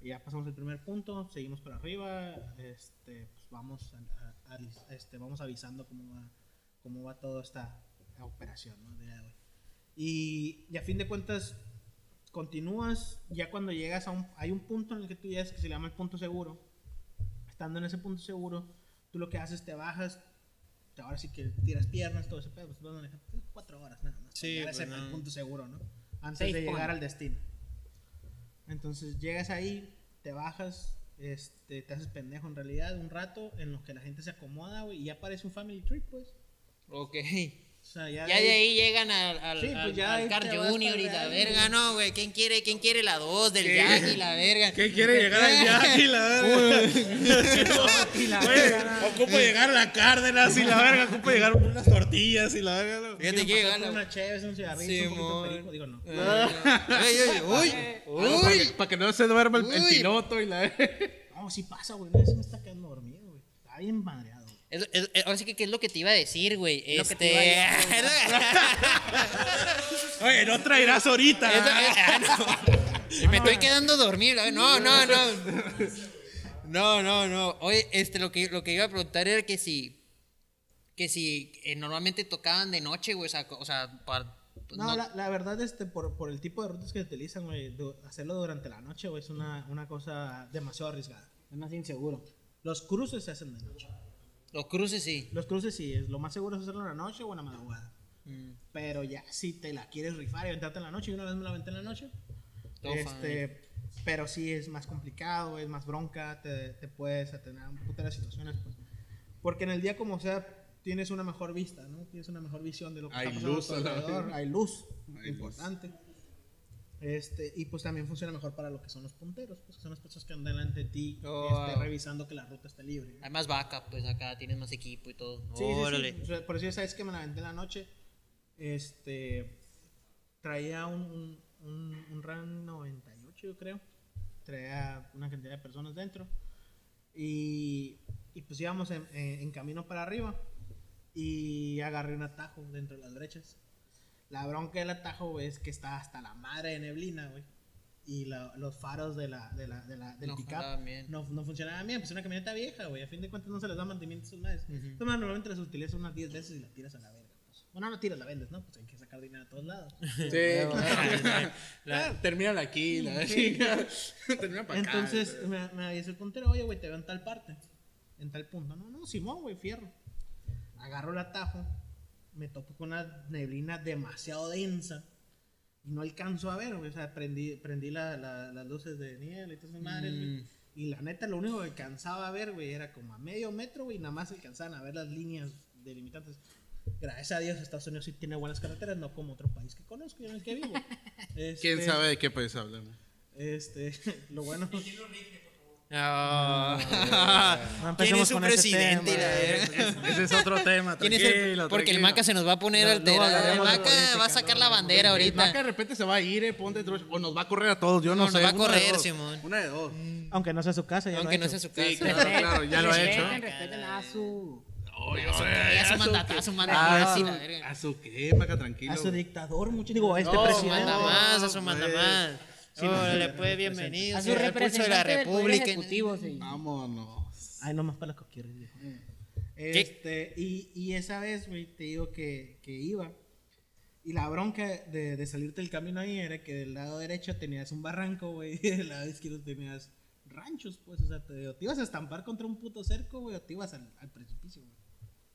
ya pasamos el primer punto, seguimos para arriba, este, pues vamos, a- a- a- este, vamos avisando cómo va, cómo va toda esta operación ¿no? de hoy. Y, y a fin de cuentas, continúas, ya cuando llegas a un, hay un punto en el que tú llegas que se llama el punto seguro. Estando en ese punto seguro, tú lo que haces, te bajas, te- ahora sí que tiras piernas, todo ese pedo, pues vas manejando cuatro horas nada más. para Sí, llegar a pues, ese no. punto seguro, ¿no? Antes de llegar point. al destino. Entonces llegas ahí, te bajas, este, te haces pendejo en realidad un rato en lo que la gente se acomoda, güey, y ya parece un family trip, pues. Ok. O sea, ya, Ya de ahí llegan al, al, Sí, pues al- al vas Junior y la para verga, no, güey. ¿Quién quiere, ¿Quién quiere la 2 del Jack y la verga? ¿Qué quiere llegar al Jack y la verga? Güey, ocupo llegar a la Cárdenas y la verga, ocupo llegar unas tortillas y la verga. Fíjate que Quieren llega pasar por la... una chévere, un cigarrillo, un poquito de perico, digo no. Ay, ay, uy, Para uy. que, pa' que no se duerma el, el Uy. piloto y la verga. No, sí pasa, güey, no, sí me está quedando dormido, güey. Está bien madreado. Es- es- es- ahora sí que qué es lo que te iba a decir, güey. Lo que te Este. <laughs> Oye, no traerás ahorita. Eso- ah, no. <laughs> Me estoy quedando dormido. No, no, no. No, no, no. Oye, este, lo que, lo que iba a preguntar era que si. Que si eh, normalmente tocaban de noche, güey. O sea, o sea para- No, no- la, la verdad, este, por, por el tipo de rutas que utilizan, güey, hacerlo durante la noche, güey, es una, una cosa demasiado arriesgada. Es más inseguro. Los cruces se hacen de noche. Los cruces sí. Los cruces sí, es, lo más seguro es hacerlo en la noche o en la madrugada. Mm, Pero ya, si te la quieres rifar y aventarte en la noche, y una vez me la aventé en la noche, Todo este, pero sí es más complicado, es más bronca, te, te puedes atener a un putero de situaciones, pues. Porque en el día, como sea, tienes una mejor vista, ¿no? Tienes una mejor visión de lo que Hay está pasando luz a tu alrededor. Hay luz, Hay importante. Este, y pues también funciona mejor para lo que son los punteros, pues que son las personas que andan delante de ti, Oh. este, revisando que la ruta esté libre. Hay más backup, pues acá tienes más equipo y todo. Sí, sí, Órale. sí. O sea, por eso ya sabes que me la aventé en la noche. Este. Traía un, un, un, un RAM 98, yo creo. Traía una cantidad de personas dentro. Y, y pues íbamos en, en- en camino para arriba. Y agarré un atajo dentro de las brechas. La bronca del atajo güey, es que está hasta la madre de neblina, güey. Y la- los faros de la, de la, de la, del No pickup no, no funcionaban bien. Pues es una camioneta vieja, güey. A fin de cuentas no se les da mantenimiento a sus madres. Entonces, normalmente las utilizas unas 10 veces y la tiras a la verga. Pues. Bueno, no tiras, la vendes, ¿no? Pues hay que sacar dinero a todos lados. <laughs> Sí, <laughs> claro. Termina aquí, la verga. <laughs> Termina para acá. Entonces me, me avisó el puntero, oye, güey, te veo en tal parte, en tal punto. No, no, Simón, güey, fierro. Agarro el atajo, me topo con una neblina demasiado densa. y no alcanzo a ver. O sea, prendí, prendí la- la- las luces de nieve y todas esas madres. Mm. Y la neta, lo único que alcanzaba a ver, güey, era como a medio metro, güey, y nada más alcanzaban a ver las líneas delimitantes. Gracias a Dios, Estados Unidos sí tiene buenas carreteras, no como otro país que conozco y en el que vivo. <laughs> ¿Quién Este, sabe de qué país hablamos? Este, <laughs> lo bueno. Ah. No ¿Quién es su presidente? tema, la eh. verga? Ese es otro tema. <laughs> ¿Quién es el- tranquilo, Porque el. Maca se nos va a poner No, alterado. luego El Maca política, va a sacar no, la no, bandera El ahorita. Maca de repente se va a ir, eh, ponte o nos va a correr a todos, yo no, No, sé. nos va a una de correr, dos. Simón. Una de dos. Aunque no sea su casa, ya Aunque no sea su casa. Sí, claro, claro, ya lo ha hecho. Respeten, a su. Ya su mandatazo, su su-. ¿A su qué, Maca? Tranquilo. A su dictador, mucho. Digo, a este No, A su presidente. manda más, a su pues. Sí, no, Órale, pues bienvenido. A su pulso de la representante del Poder República. Ejecutivo, sí. Vámonos. Ay, nomás para las coquilleras, viejo. Este, y, y esa vez, güey, te digo que, que iba. Y la bronca de, de salirte del camino ahí era que del lado derecho tenías un barranco, güey, y <laughs> del lado izquierdo tenías ranchos, pues. O sea, te, o te ibas a estampar contra un puto cerco, güey, o te ibas al, al precipicio, güey.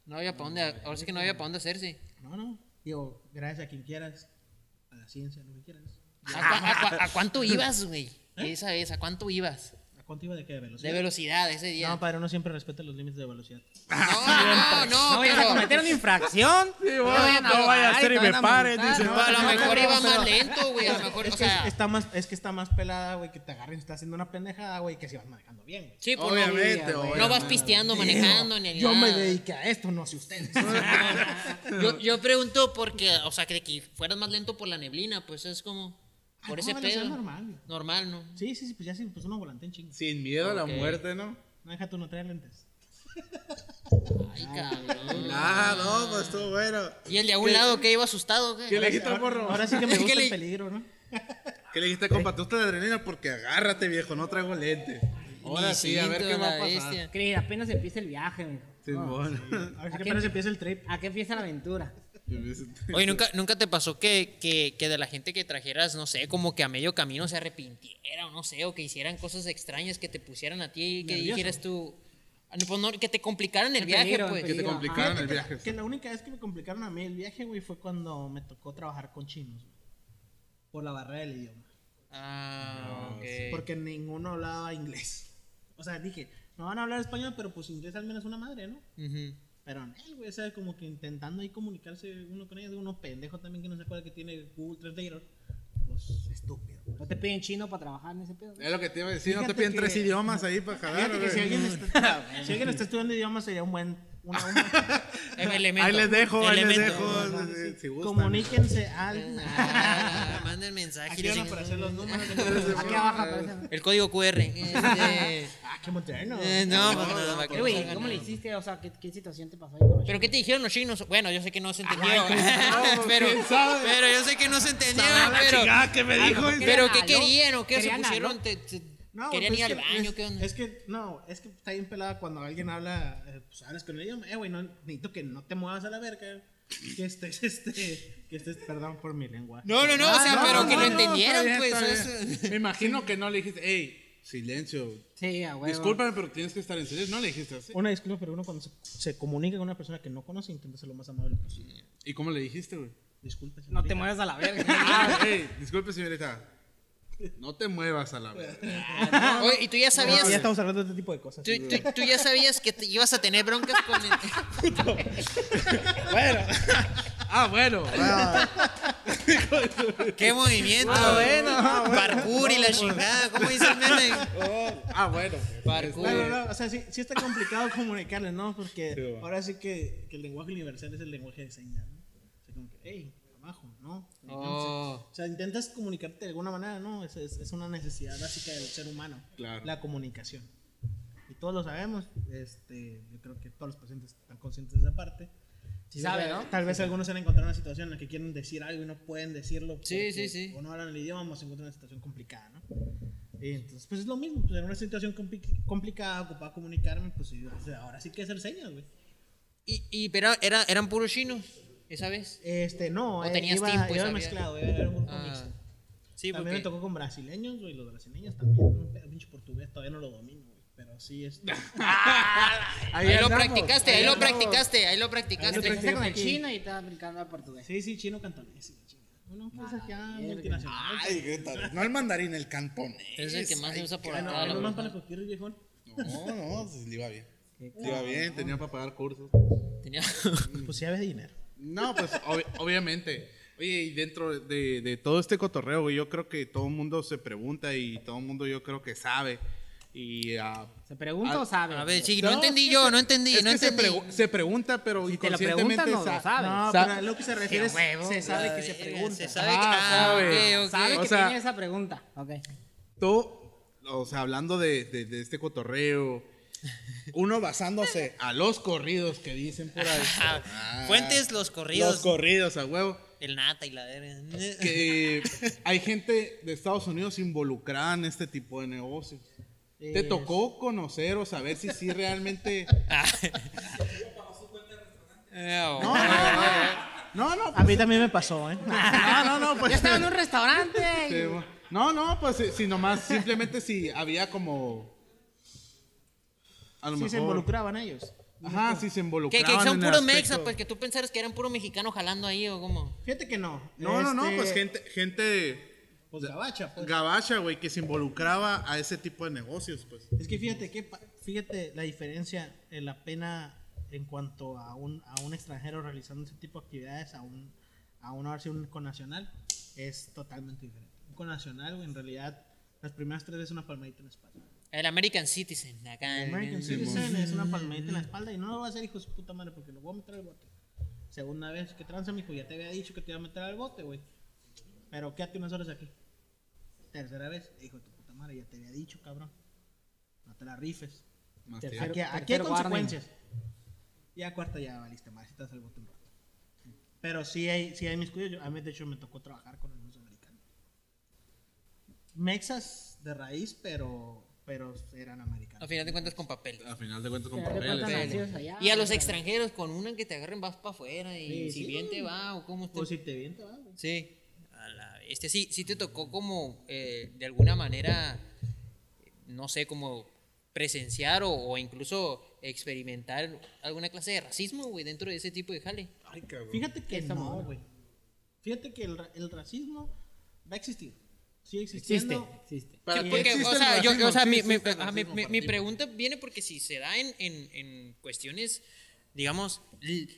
No había para dónde, ahora sí que no había para dónde hacerse. No, no. Digo, gracias a quien quieras, a la ciencia, lo que quieras. ¿A, cuánto <laughs> ibas, güey? Esa vez, ¿a cuánto ibas? ¿A cuánto iba de qué? ¿De velocidad? De velocidad ese día. No, padre, uno siempre respeta los límites de velocidad. No, <laughs> no, no, No vayas a pero cometer una infracción. bueno, vayan no vaya a ser y me paren, dice, No, a lo no, mejor iba más lento, güey. A lo mejor, Es o sea. está más, es que está más pelada, güey, que te agarren y estás haciendo una pendejada, güey, que si vas manejando bien, güey. Sí, pues Obviamente, no, obviamente. no vas pisteando, manejando, ni Yo me dediqué a esto, no sé ustedes. <laughs> Yo, yo pregunto porque, o sea, que, que fueras más lento por la neblina, pues es como. Por Ah, ese no, pedo. normal, ¿no? Sí, sí, sí, pues ya sí, pues uno volante en chingo. Sin miedo a la muerte, ¿no? No deja tú no traer lentes. Ay, cabrón. <laughs> Ah, no, pues estuvo bueno. ¿Y el de a un lado que iba asustado? ¿qué? ¿Qué le dijiste, morro? Ahora sí que me <laughs> ¿Qué gusta el peligro, ¿no? ¿Qué le dijiste, compa? ¿Tú estás de adrenalina? Porque agárrate, viejo, no traigo lente. Ahora sí, a ver qué va a la pasar. Cris, apenas empieza el viaje, ¿A que qué- apenas empieza el trip. ¿A qué empieza la aventura? <laughs> Oye, ¿nunca, ¿nunca te pasó que, que, que de la gente que trajeras, no sé, como que a medio camino se arrepintiera o no sé, o que hicieran cosas extrañas que te pusieran a ti y que Nervioso. dijeras tú, ah, no, pues no, que te complicaran el viaje, peligro, el pues? Que te peligro. complicaron el viaje. que, que la única vez que me complicaron a mí el viaje, güey, fue cuando me tocó trabajar con chinos, güey. Por la barrera del idioma. Ah, ok. Porque ninguno hablaba inglés. O sea, dije, no van a hablar español, pero pues inglés al menos una madre, ¿no? Ujú. Pero no, güey, o sea, como que intentando ahí comunicarse uno con ellos, uno pendejo también que no se acuerda que tiene Google Translator. Pues estúpido. ¿No te piden chino para trabajar en ese pedo? Es lo que te iba a decir, no te piden que- tres idiomas ahí para jalar. Fíjate que si güey. alguien, está, <laughs> si alguien está estudiando idiomas sería un buen... Una, una- <laughs> Em- elemento. Ahí les dejo, ahí les dejo. si- Si comuníquense al... <laughs> Ah, manden mensaje. Aquí van a aparecer los números. Aquí abajo aparece. El código QR. <laughs> Este, Ah, qué moderno. eh, no, pues nada, para que Eh, no güey, ¿cómo le hiciste? O sea, ¿qué, qué situación te pasó ahí con los ¿Pero qué te dijeron los chinos? Bueno, yo sé que no se entendió. no, pero, pero yo sé que no se entendió. La Pero, que me dijo. ¿qué pero querían ¿qué querían o qué? ¿Se ¿Querían pusieron? No, ¿Querían pues ir al baño? es- ¿Qué onda? Es que, no, es que está bien pelada cuando alguien habla, eh, pues hablas con el idioma. Eh, güey, no, necesito que no te muevas a la verga. Que estés, <laughs> este, que estés, perdón por mi lengua. No, no, no, o sea, Ah, pero no, que no, lo no, bien, pues. eso-. Me imagino que no le dijiste, hey, silencio. Sí, a huevo. Discúlpame, pero tienes que estar en silencio. No le dijiste así. Una disculpa, pero uno cuando se, se comunica con una persona que no conoce, intenta ser lo más amable posible. ¿Y cómo le dijiste, güey? Disculpe, No señorita. te muevas a la verga. <laughs> Ah, hey, disculpe, señorita. No te muevas a la vez. Oye, y tú ya No, sabías. ya estamos hablando de este tipo de cosas. Tú, tú- tú ya sabías que te ibas a tener broncas con el. Bueno. Ah, bueno. Ah, ¿Qué movimiento? Ah, bueno, ah, bueno. Parkour y la chingada. ¿Cómo dice el meme? oh, ah, bueno. Parkour. No, no, no, o sea, sí, sí está complicado comunicarle, ¿no? Porque Sí, ahora sí que, que el lenguaje universal es el lenguaje de señas, ¿no? O sea, como que, hey, abajo, ¿no? Oh. O sea, intentas comunicarte de alguna manera, ¿no? Es, es, es una necesidad básica del ser humano. Claro. La comunicación. Y todos lo sabemos. Este, yo creo que todos los pacientes están conscientes de esa parte. Sí sabe, ¿no? Tal vez algunos se han encontrado en una situación en la que quieren decir algo y no pueden decirlo. Sí, porque sí, sí. O no hablan el idioma, o se encuentran en una situación complicada, ¿no? Y entonces, pues es lo mismo. Pues en una situación compli- complicada, ocupada comunicarme, pues sí, ahora sí que hacer señas, güey. Y, y pero era, eran puros chinos esa vez. Este, no, ¿O eh, tenías iba, tiempo iba mezclado, era, era un grupo Ah, mixto. sí, también me porque. tocó con brasileños, güey, los brasileños también. Un pe- pinche portugués, todavía no lo domino, güey. Pero sí, este. <laughs> Ahí lo andamos, practicaste, ahí lo practicaste, ahí lo practicaste. Ahí lo Empezaste con el chino y estaba brincando al portugués. Sí, sí, chino cantonés. Una empresa acá multinacional. Ay, qué tal. No el mandarín, el cantonés. Es el que más se usa por Ah, no, acá. la no más para cualquier viejón. No, no, pues, le iba bien. Le iba bien, tenía para pagar cursos. Tenía- Pues sí, habes dinero. No, pues obvi- obviamente. Oye, y dentro de, de todo este cotorreo, yo creo que todo el mundo se pregunta y todo el mundo yo creo que sabe. Y ah, ¿Se pregunta Ah, o sabe? A ver, sí, No, no entendí yo, se- no entendí, es no que se, entendí. pregu- se pregunta, pero Si te lo inconscientemente preguntan, no lo sa- sabes. No, Sa- pero a lo que se refiere es, huevo. se sabe que se pregunta. Se sabe que. Ah, sabe. ok, ok. Sabe O que sea- tiene esa pregunta. Ok. Todo, o sea, hablando de, de- de este cotorreo, uno basándose a los corridos que dicen por ahí. Ah, Fuentes, los corridos. Los corridos, a huevo. El nata y la. Que <laughs> hay gente de Estados Unidos involucrada en este tipo de negocios. ¿Te tocó conocer o saber si sí realmente... <laughs> No, No, no, no. No, no, A mí también me pasó, ¿eh? <laughs> no, no, no, pues... Yo estaba en un restaurante. No, no, pues si, si nomás, simplemente si había como. A lo Sí mejor. se involucraban ellos. Ajá, si se Que, involucraban. que son en el puro aspecto- mexa, pues que tú pensaras que eran puro mexicano jalando ahí o cómo. Fíjate que no. No, no, no, Este, pues gente, gente Pues gabacha, pues. gabacha, güey, que se involucraba a ese tipo de negocios, pues. Es que fíjate que pa- fíjate la diferencia en la pena en cuanto a un, a un extranjero realizando ese tipo de actividades a un a un ahora sí, un connacional es totalmente diferente. Un connacional, güey, en realidad las primeras tres es una palmadita en la espalda. El American Citizen, acá. El American Citizen es una palmadita en la espalda y no lo va a hacer hijo de su puta madre porque lo voy a meter al bote. Segunda vez que tranza, mijo, ya te había dicho que te iba a meter al bote, güey. Pero quédate unas horas aquí. Tercera vez, hijo de tu puta madre, ya te había dicho, cabrón. No te la rifes. Más Tercer- tiempo. Aquí, aquí hay tercer warning. consecuencias. Ya cuarta ya valiste más, si das el bote un rato. Pero sí hay, sí hay mis cuidados. A mí, de hecho, me tocó trabajar con el americano. Mexas de raíz, pero, pero eran americanos. A final de cuentas con papel. A final de cuentas con allá, Y a los extranjeros, con una que te agarren vas para afuera y Sí, si sí. bien te va o cómo O usted. si te viene, te va, güey. Sí. A la bestia. Sí, sí te tocó como eh, de alguna manera, no sé, como presenciar o, o incluso experimentar alguna clase de racismo, güey, dentro de ese tipo de jale. Ay, cabrón. Fíjate que no, güey. Fíjate que el, ra- el racismo va a existir. Sigue Existe, existiendo. existe. Para Sí, porque, existe o sea, yo, o sea, sí mi, mi- ajá, mi- racismo, mi- pregunta viene porque si se da en, en, en cuestiones, digamos,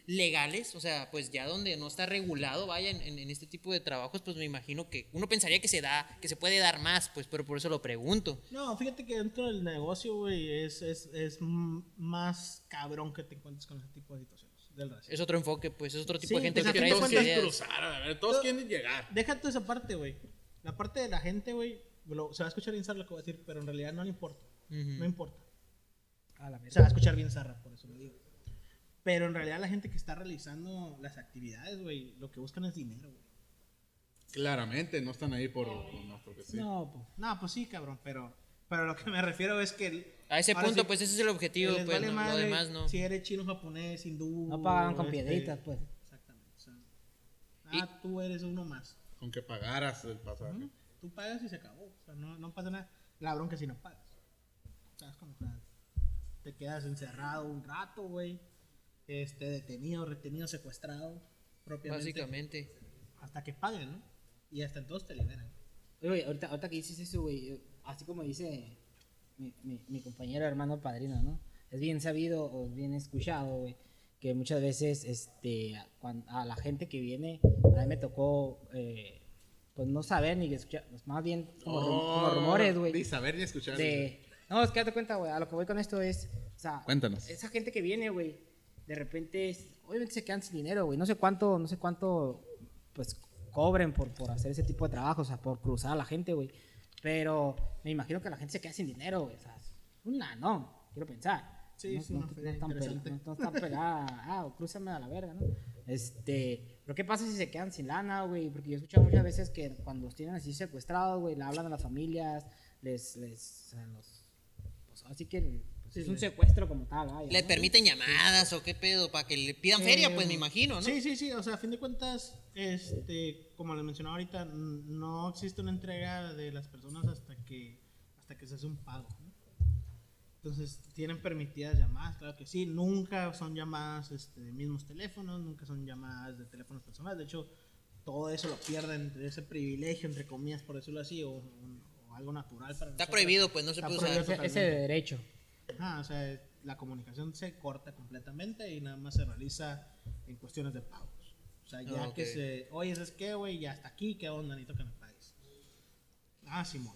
legales, o sea, pues ya donde no está regulado, vaya, en, en- en este tipo de trabajos, pues me imagino que uno pensaría que se da, que se puede dar más, pues, pero por eso lo pregunto. No, fíjate que dentro del negocio, güey, es, es, es más cabrón que te encuentres con ese tipo de situaciones del racismo. Es otro enfoque, pues, es otro tipo Sí, de gente pues, que trae cuentas, ideas. cruzar, a ver, todos quieren llegar. Deja toda esa parte, güey. La parte de la gente, güey, lo- se va a escuchar bien zarra lo que voy a decir, pero en realidad no le importa. No importa. A la Se va a escuchar bien zarra, por eso lo digo. Pero en realidad la gente que está realizando las actividades, güey, lo que buscan es dinero, güey. Claramente, no están ahí por. No, porque sí. No, pues, no, pues sí, cabrón, pero, pero lo que me refiero es que... el- A ese punto, sí, pues ese es el objetivo, pues, vale no, lo madre demás no. Si eres chino, japonés, hindú... No pagan con este, piedritas, pues. Exactamente. o sea, ah, tú eres uno más. Con que pagaras el pasaje. Tú pagas y se acabó. O sea, no, no pasa nada. La bronca si no pagas. ¿Sabes cómo? Te quedas encerrado un rato, güey. Este, detenido, retenido, secuestrado. Propiamente. Básicamente. Hasta que paguen, ¿no? Y hasta entonces te liberan. Oye, güey, ahorita, ahorita que dices eso, güey, así como dice mi, mi, mi compañero hermano padrino, ¿no? Es bien sabido o bien escuchado, güey, que muchas veces, este, a, a la gente que viene, a mí me tocó, eh, pues no saber ni escuchar, pues, más bien como, rum- como rumores, güey. Ni saber ni escuchar. De, no, es que date cuenta, güey, a lo que voy con esto es, o sea, Cuéntanos. esa gente que viene, güey, de repente, obviamente se quedan sin dinero, güey, no sé cuánto, no sé cuánto, pues, cobren por, por hacer ese tipo de trabajo, o sea, por cruzar a la gente, güey, pero me imagino que la gente se queda sin dinero, güey, o sea, una, no, quiero pensar. Sí, no, es no- una no feria están pel- interesante. no- no están peladas, ah, o crúzame a la verga, ¿no? Este, pero ¿qué pasa si se quedan sin lana, güey? Porque yo he escuchado muchas veces que cuando los tienen así secuestrados, güey, le hablan a las familias, les, les, los, pues así que pues, Sí, es un secuestro como tal, vaya, ¿Le ¿no? permiten llamadas o qué pedo? Para que le pidan feria, pues me imagino, ¿no? Sí, sí, sí. O sea, a fin de cuentas, este, como les mencionaba ahorita, no existe una entrega de las personas hasta que, hasta que se hace un pago. Entonces, tienen permitidas llamadas, claro que sí. Nunca son llamadas este, de mismos teléfonos, nunca son llamadas de teléfonos personales. De hecho, todo eso lo pierden, ese privilegio, entre comillas, por decirlo así, o, o algo natural para Está nosotros. prohibido, pues no se Está puede usar. Ese, ese derecho. Ah, o sea, la comunicación se corta completamente y nada más se realiza en cuestiones de pagos. O sea, ya Ah, que ok. se, oye, ¿es que, güey? Ya hasta aquí, ¿qué onda? Necesito que me pagues. Ah, Simón.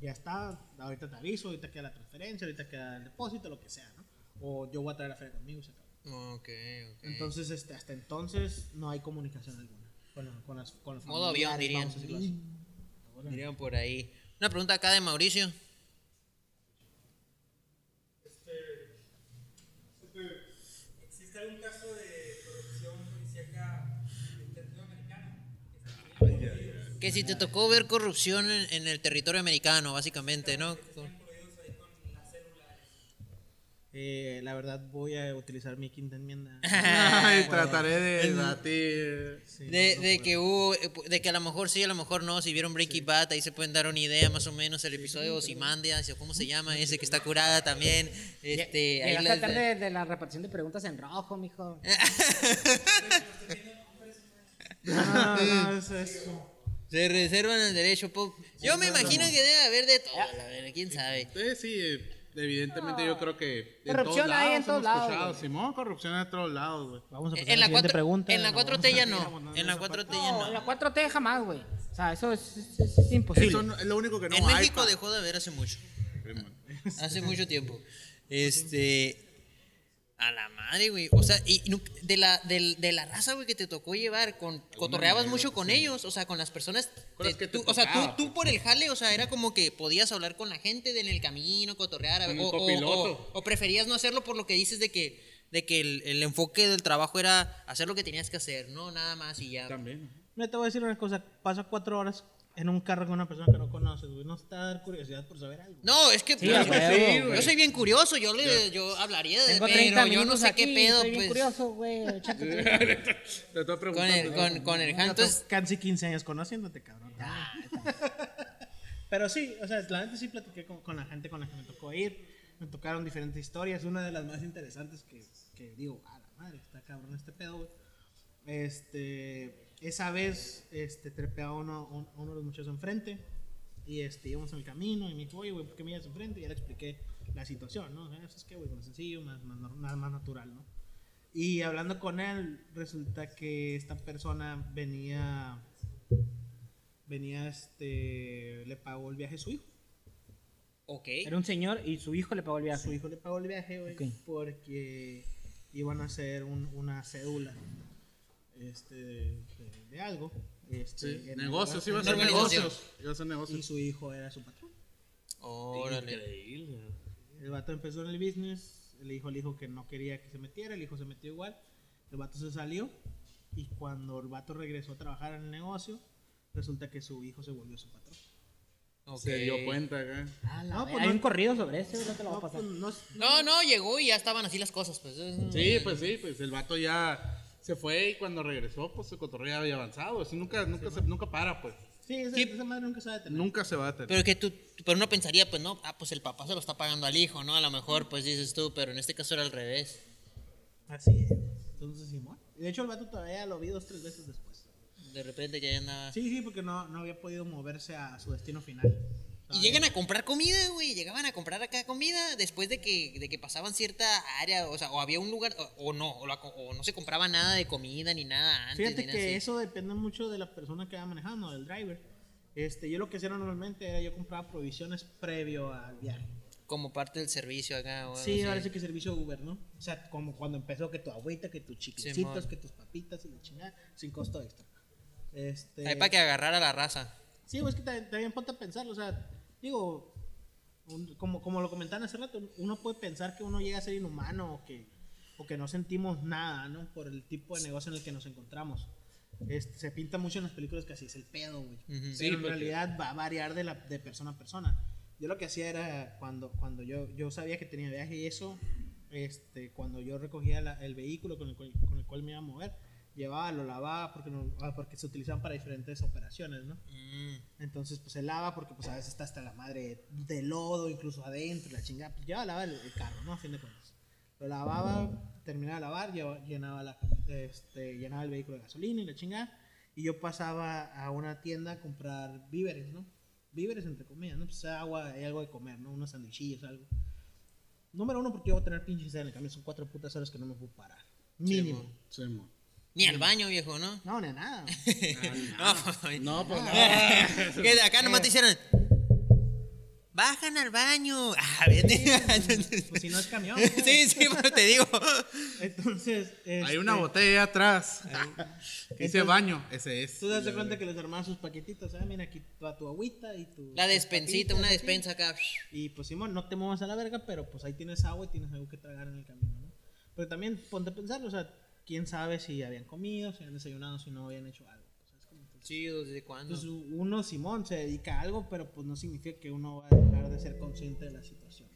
Ya está, ahorita te aviso, ahorita queda la transferencia, ahorita queda el depósito, lo que sea, ¿no? O yo voy a traer la feria conmigo y se acabó. Ok, ok. Entonces, este, hasta entonces no hay comunicación alguna con, la- con las con los Modo avión, dirían. Dirían por ahí. Una pregunta acá de Mauricio. ¿Existe algún caso de corrupción policíaca en el territorio americano? Que si te tocó ver corrupción en, en el territorio americano, básicamente, ¿no? estén incluidos ahí con las células. Eh, la verdad, voy a utilizar mi quinta enmienda. <laughs> Ay, trataré de batir. Sí, De, no, no de puedo. que hubo, de que a lo mejor sí, a lo mejor no, si vieron Breaking Bad, ahí se pueden dar una idea más o menos el episodio de o cómo se llama, ese que está curada también, este, ahí Llegaste les- a tratar de, de la repartición de preguntas en rojo, mijo. No, <laughs> no, no, es, es- se reservan el derecho, po- yo me imagino que debe haber de todo, la verdad, quién sabe. Eh, sí, eh, evidentemente yo creo que. en Corrupción todos hay en lados todos lados. Simón, corrupción en todos lados, güey. Vamos a pasar En la, la siguiente 4, pregunta. en la no 4T ya no, en la esa 4T parte. ya No, no. la 4T jamás, güey. O sea, eso es, es- es- es imposible. Eso no- es lo único que no en. México dejó de haber hace mucho. Hace mucho tiempo. <laughs> Este. A la madre, güey. O sea, y de la, del- de la raza, güey, que te tocó llevar, con, cotorreabas mucho con ellos, o sea, con las personas. Con las de- que te tú- o sea, tú, tocaba, tú por el jale, o sea, era como que podías hablar con la gente de en el camino, cotorrear, el o, o- copiloto. o- o preferías no hacerlo por lo que dices de que, de que el, el enfoque del trabajo era hacer lo que tenías que hacer, no nada más y ya. También. No te voy a decir una cosa. Pasa cuatro horas en un carro con una persona que no conoces, güey. No está a dar curiosidad por saber algo. No, es que Sí, yo, a huevo, yo soy bien curioso, yo le, yo hablaría de Tengo pero 30 yo no sé aquí, qué pedo, estoy bien pues. curioso, güey. <laughs> Te estoy Con preguntando. el, con, con el Han, entonces, casi 15 años conociéndote, cabrón. <laughs> Pero sí, o sea, la neta sí platiqué con, con la gente con la que me tocó ir. Me tocaron diferentes historias. Una de las más interesantes que, que digo, a la madre, está cabrón este pedo, güey. Este, esa vez, este, trepé a uno, un- a uno de los muchachos enfrente. Y este, íbamos en el camino y me dijo, oye, güey, ¿por qué me ibas enfrente? Y ya le expliqué la situación, ¿no? O sea, es que, güey, más sencillo, más, más, más natural, ¿no? Y hablando con él, resulta que esta persona venía, venía, este, le pagó el viaje a su hijo. ok. Era un señor y su hijo le pagó el A viaje. su hijo le pagó el viaje, güey, Ok. porque iban a hacer un- una cédula, este, de, de- de algo. Este, Sí, en- negocios, iba a ser organización. negocios. Iba a ser Y negocios. su hijo era su patrón. Órale. El vato empezó en el business, le dijo al hijo que no quería que se metiera, el hijo se metió igual, el vato se salió y cuando el vato regresó a trabajar en el negocio, resulta que su hijo se volvió su patrón. Ok. Se dio cuenta acá. Ah, la No, pues Hay no- un corrido sobre eso, no te lo voy a No, pasar. pues, no- No, no, llegó y ya estaban así las cosas, pues. Sí, pues sí, pues el vato ya se fue y cuando regresó, pues su cotorreo ya había avanzado. Eso nunca, nunca, se- nunca para, pues. sí, esa, Sí. esa madre nunca se va a detener. Nunca se va a tener. Pero que tú, pero uno pensaría, pues no, ah, pues el papá se lo está pagando al hijo, ¿no? A lo mejor, pues dices tú, pero en este caso era al revés. Así es. Entonces, Simón. De hecho, el vato todavía lo vi dos, tres veces después. De repente ya andaba. Sí, sí, porque no, no había podido moverse a su destino final. Y llegan a comprar comida, güey. Llegaban a comprar acá comida después de que, de que pasaban cierta área, o sea, o había un lugar, o, o no, o, la o no se compraba nada de comida ni nada antes. Fíjate que así. eso depende mucho de la persona que va manejando, del driver. Este, yo lo que hacía normalmente era yo compraba provisiones previo al viaje. Como parte del servicio acá, o Sí, ahora sí que servicio Uber, ¿no? O sea, como cuando empezó que tu agüita, que tus chiquicitos, Simón. que tus papitas y la chingada, sin costo extra. Este, Ahí para que agarrara la raza. Sí, pues que también, también ponte a pensar, o sea, digo, un- como, como lo comentaban hace rato, uno puede pensar que uno llega a ser inhumano o que, o que no sentimos nada, ¿no? Por el tipo de negocio en el que nos encontramos. Este, se pinta mucho en las películas que así es el pedo, güey. Ujú. Sí, Pero en porque- realidad va a variar de, la, de persona a persona. Yo lo que hacía era cuando, cuando yo, yo sabía que tenía viaje y eso, este, cuando yo recogía la- el vehículo con el, cual, con el cual me iba a mover, llevaba, lo lavaba porque, no- ah, porque se utilizaban para diferentes operaciones, ¿no? Mm. Entonces, pues se lava porque pues a veces está hasta la madre de lodo, incluso adentro, la chingada. Pues ya lavaba el, el carro, ¿no? A fin de cuentas. Lo lavaba, terminaba de lavar, lleva- llenaba, la, este, llenaba el vehículo de gasolina y la chingada. y yo pasaba a una tienda a comprar víveres, ¿no? Víveres entre comillas, ¿no? Pues agua y algo de comer, ¿no? Unos sandwichillos, algo. Número uno, porque yo voy a tener pinche sed en el cambio, son cuatro putas horas que no me puedo parar. Mínimo. Sí, mo. Ni al baño, viejo, ¿no? no, ni a nada. <laughs> No, pues, No, pues <laughs> no. que de acá nomás te hicieron. Bajan al baño. <laughs> Ah, vete. pues si no es camión. Sí, sí, pues te digo. Entonces, Hay una este, botella atrás. Que dice Entonces- baño. Ese es. Tú te das cuenta que les armaban sus paquetitos, ¿sabes? Mira, aquí va tu agüita y tu... La despensita, una así. despensa acá. Y pues Simón, no te muevas a la verga, pero pues ahí tienes agua y tienes algo que tragar en el camino, ¿no? Pero también ponte a pensar, o sea, quién sabe si habían comido, si habían desayunado, si no habían hecho algo. pues, Sí, ¿desde cuándo? Entonces, uno, Simón, se dedica a algo, pero pues no significa que uno va a dejar de ser consciente de la situación.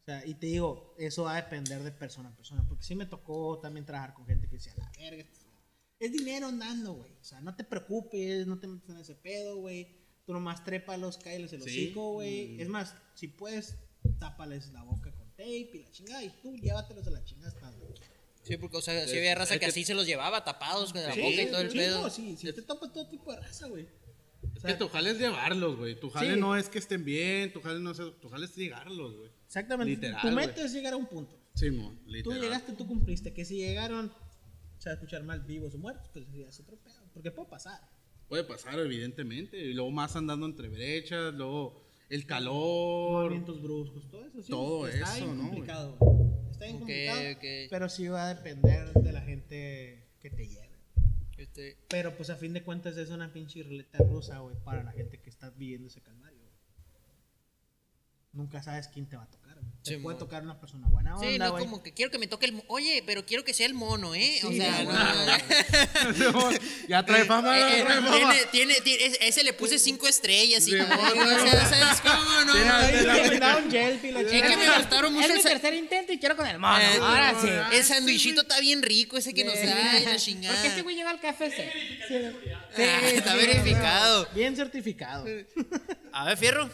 O sea, y te digo, eso va a depender de persona a persona, porque sí me tocó también trabajar con gente que decía, la verga, es dinero andando, güey. O sea, no te preocupes, no te metas en ese pedo, güey. Tú nomás trépalos, cáeles el Sí. hocico, güey. Es más, si puedes, tápales la boca con tape y la chingada, y tú llévatelos a la chingada hasta donde. Sí, porque, o sea, sí había raza es que que- así se los llevaba tapados con la Sí, boca y todo el sí, pedo. no, sí, sí, te topa todo tipo de raza, güey. O Es sea, que tu jale es llevarlos, güey. Tu jale Sí. no es que estén bien. Tu jale no es. Tu jale es llegarlos, güey. Exactamente. Literal, tu meta es llegar a un punto. Sí, mo. Tú Literal. llegaste, tú cumpliste. Que si llegaron, se va a escuchar mal vivos o muertos, pues ya es otro pedo. Porque puede pasar. Puede pasar, evidentemente. Y luego más andando entre brechas. Luego el calor. Movimientos bruscos, todo eso. Sí, Todo está eso, ¿no, complicado. Está bien complicado. Pero sí va a depender de la gente que te lleve. Este, Pero pues a fin de cuentas es una pinche ruleta rusa, güey, para la gente que está viviendo ese calvario. Nunca sabes quién te va a tocar. Te Sí, puede tocar una persona buena onda, sí, no güey. como que quiero que me toque el. Oye, pero quiero que sea el mono, ¿eh? o Sí, sea, no, no. <laughs> ya trae fama, Eh, eh, trae fama. tiene, tiene, tiene- ese- le puse cinco estrellas y Sí, como, mo, o sea, ¿sabes cómo, no? Yelp la Es que me gustaron mucho Es el, mi tercer intento y quiero con el mono. eh, Ahora sí. el sandwichito está bien rico ese que nos Sí. da la Porque chingada. este güey llega al KFC. Ah, está verificado. Bien certificado. A ver, fierro.